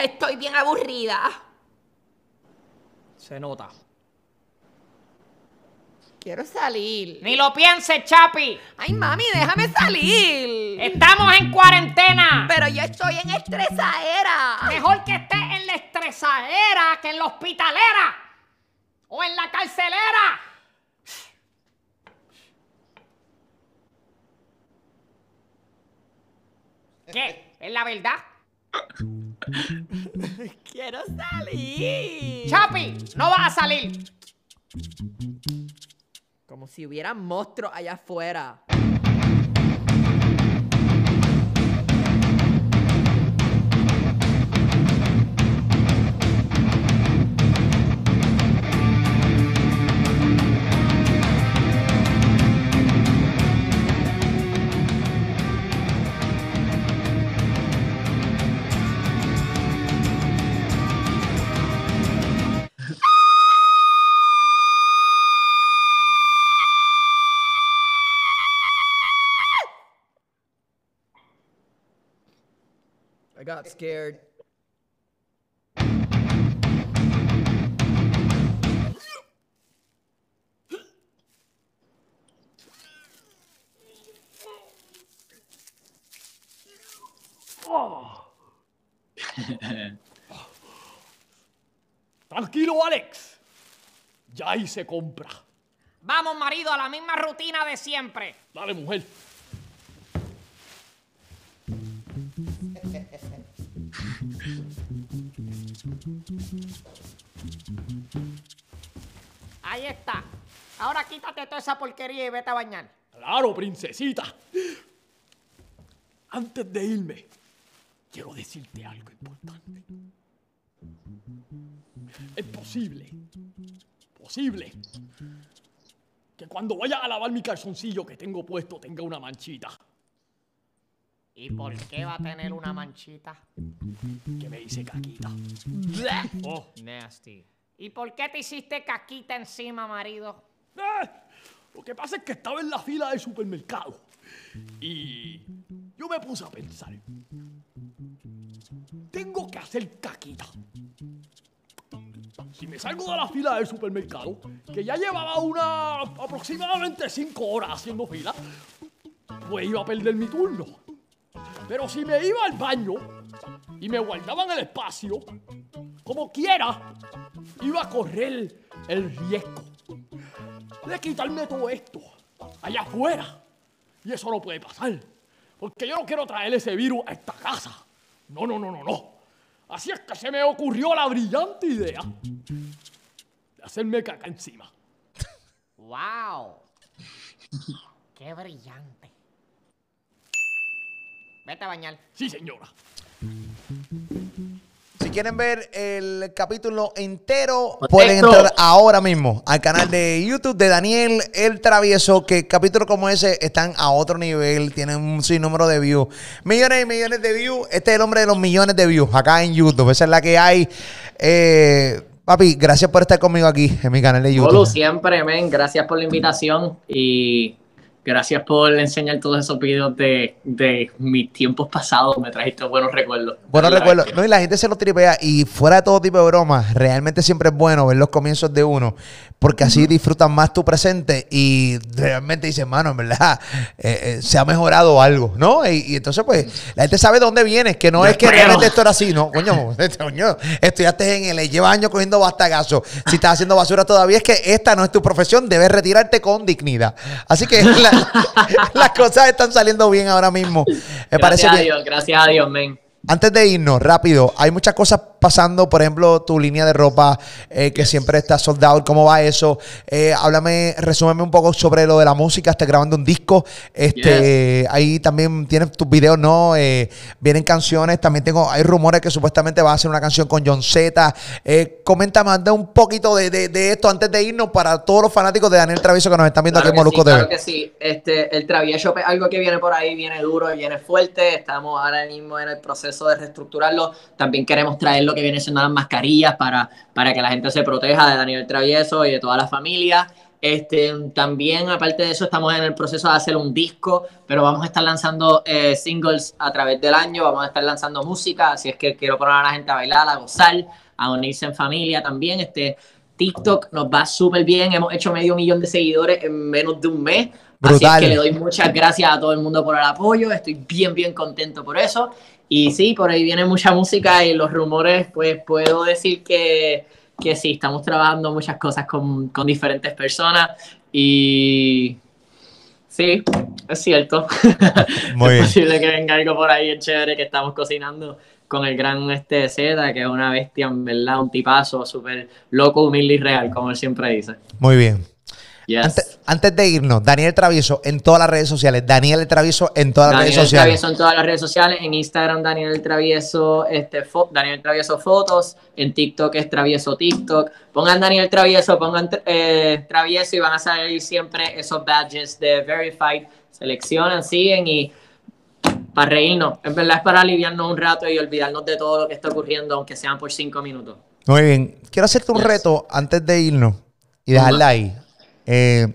Estoy bien aburrida. Se nota. Quiero salir. Ni lo pienses, Chapi. Ay, mami, déjame salir. Estamos en cuarentena. Pero yo estoy en estresadera. Mejor que estés en la estresadera que en la hospitalera. O en la carcelera. ¿Qué? ¿Es la verdad? Quiero salir. Chapi, no vas a salir. Como si hubiera monstruos allá afuera. I got scared. Tranquilo, Alex. Ya hice compra. Vamos, marido, a la misma rutina de siempre. Dale, mujer. Ahí está. Ahora quítate toda esa porquería y vete a bañar. Claro, princesita. Antes de irme, quiero decirte algo importante. Es posible, posible, que cuando vaya a lavar mi calzoncillo que tengo puesto tenga una manchita. ¿Y por qué va a tener una manchita? Que me hice caquita. Oh, nasty. ¿Y por qué te hiciste caquita encima, marido? Eh, lo que pasa es que estaba en la fila del supermercado y yo me puse a pensar. Tengo que hacer caquita. Si me salgo de la fila del supermercado, que ya llevaba una aproximadamente 5 horas haciendo fila, pues iba a perder mi turno. Pero si me iba al baño y me guardaban el espacio, como quiera, iba a correr el riesgo de quitarme todo esto allá afuera. Y eso no puede pasar. Porque yo no quiero traer ese virus a esta casa. No, no, no, no, no. Así es que se me ocurrió la brillante idea de hacerme caca encima. ¡Wow! ¡Qué brillante! Vete a bañar. Sí, señora. Si quieren ver el capítulo entero, pueden entrar ahora mismo al canal de YouTube de Daniel El Travieso, que capítulos como ese están a otro nivel, tienen un sinnúmero de views. Millones y millones de views. Este es el hombre de los millones de views acá en YouTube. Esa es la que hay. Eh, papi, gracias por estar conmigo aquí en mi canal de YouTube. Olu, siempre, men. Gracias por la invitación y Gracias por enseñar todos esos videos de, de mis tiempos pasados. Me trajiste buenos recuerdos. Buenos recuerdos. No, y la gente se lo tripea. Y fuera de todo tipo de bromas, realmente siempre es bueno ver los comienzos de uno. Porque así disfrutan más tu presente. Y realmente dices, mano, en verdad, eh, eh, se ha mejorado algo, ¿no? Y, entonces, pues, la gente sabe de dónde vienes. Que no es que realmente esto era así, ¿no? Coño, coño estudiaste en el lleva años cogiendo bastagazo. Si estás haciendo basura todavía, es que esta no es tu profesión. Debes retirarte con dignidad. Así que la, las cosas están saliendo bien ahora mismo. Me gracias parece a Dios, gracias a Dios, men. Antes de irnos, rápido, hay muchas cosas pasando, por ejemplo, tu línea de ropa eh, que siempre está soldado, ¿cómo va eso? Eh, háblame, resúmeme un poco sobre lo de la música, estás grabando un disco, este, ahí también tienes tus videos, ¿no? Eh, vienen canciones, también tengo, hay rumores que supuestamente vas a hacer una canción con John Z. Comenta de un poquito de, de, esto antes de irnos para todos los fanáticos de Daniel Travieso que nos están viendo aquí en Molusco sí, Claro que sí, este, el Travieso, algo que viene por ahí, viene duro, viene fuerte, estamos ahora mismo en el proceso de reestructurarlo. También queremos traer lo que viene siendo las mascarillas para, para que la gente se proteja de Daniel Travieso y de toda la familia. Este, también, aparte de eso, estamos en el proceso de hacer un disco, pero vamos a estar lanzando eh, singles a través del año, vamos a estar lanzando música, así es que quiero poner a la gente a bailar, a gozar, a unirse en familia también. Este, TikTok nos va súper bien, hemos hecho medio millón de seguidores en menos de un mes. Así es que le doy muchas gracias a todo el mundo por el apoyo, estoy bien, bien contento por eso. Y sí, por ahí viene mucha música y los rumores, pues puedo decir que, que sí, estamos trabajando muchas cosas con, con diferentes personas y sí, es cierto. Muy es posible que venga algo por ahí chévere que estamos cocinando con el gran este Z, que es una bestia, en verdad, un tipazo súper loco, humilde y real, como él siempre dice. Muy bien. Antes, de irnos, Daniel Travieso en todas las redes sociales. Daniel Travieso en todas las redes sociales. Daniel Travieso en todas las redes sociales. En Instagram, Daniel Travieso, este, Daniel Travieso Fotos. En TikTok es Travieso TikTok. Pongan Daniel Travieso, pongan eh, Travieso y van a salir siempre esos badges de Verified. Seleccionan, siguen y para reírnos. En verdad es para aliviarnos un rato y olvidarnos de todo lo que está ocurriendo, aunque sean por cinco minutos. Muy bien. Quiero hacerte un reto antes de irnos y dejarla ahí. Eh,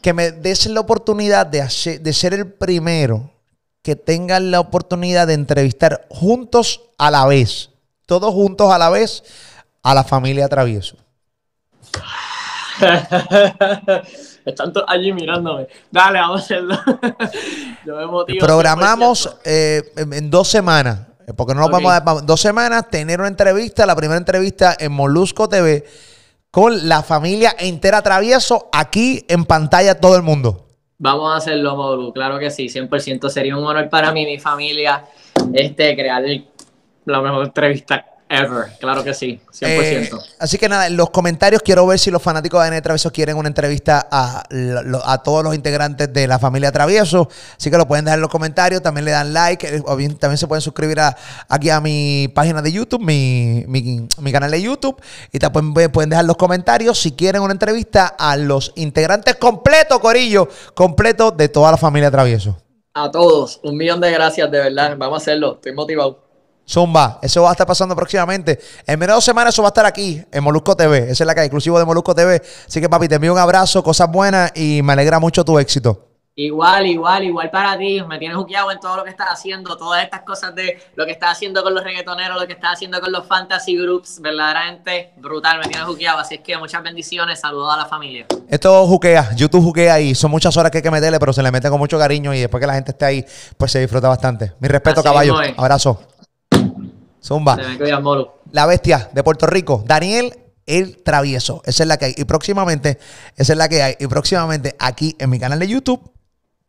que me des la oportunidad de, de ser el primero que tengan la oportunidad de entrevistar juntos a la vez, todos juntos a la vez, a la familia Travieso? Están todos allí mirándome. Dale, vamos a hacerlo. Yo me motivo. Programamos eh, en dos semanas, eh, porque no nos vamos a dar dos semanas, tener una entrevista, la primera entrevista en Molusco TV con la familia entera Travieso aquí en pantalla todo el mundo. Vamos a hacerlo, Molu. Claro que sí, 100%. Sería un honor para mí mi familia este, crear la mejor entrevista ever. Claro que sí, 100%. Eh, así que nada, en los comentarios quiero ver si los fanáticos de ADN Travieso quieren una entrevista a, a todos los integrantes de la familia Travieso. Así que lo pueden dejar en los comentarios, también le dan like, eh, o bien también se pueden suscribir a- aquí a mi página de YouTube, mi, mi- mi canal de YouTube. Y también pueden- pueden dejar los comentarios si quieren una entrevista a los integrantes completos, Corillo, completo de toda la familia Travieso. A todos, un millón de gracias, de verdad. Vamos a hacerlo. Estoy motivado. Zumba, eso va a estar pasando próximamente. En menos de dos semanas eso va a estar aquí, en Molusco TV. Esa es la que hay, exclusivo de Molusco TV. Así que papi, te envío un abrazo, cosas buenas y me alegra mucho tu éxito. Igual, igual, igual para ti. Me tienes juqueado en todo lo que estás haciendo, todas estas cosas de lo que estás haciendo con los reggaetoneros, lo que estás haciendo con los fantasy groups. Verdaderamente brutal, me tienes juqueado. Así es que muchas bendiciones, saludos a la familia. Esto juquea, YouTube juquea y son muchas horas que hay que meterle, pero se le mete con mucho cariño y después que la gente esté ahí, pues se disfruta bastante. Mi respeto, Así caballo. Abrazo. Zumba. Se me. La bestia de Puerto Rico, Daniel el Travieso. Esa es la que hay. Y próximamente, esa es la que hay. Y próximamente aquí en mi canal de YouTube,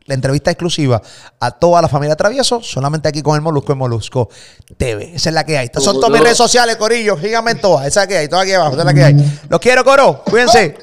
la entrevista exclusiva a toda la familia Travieso, solamente aquí con el Molusco en Molusco TV. Esa es la que hay. Estas son todas mis redes sociales, Corillo. Síganme en todas. Esa es la que hay. Todas aquí abajo. Esa es la que hay. Los quiero, Coro. Cuídense.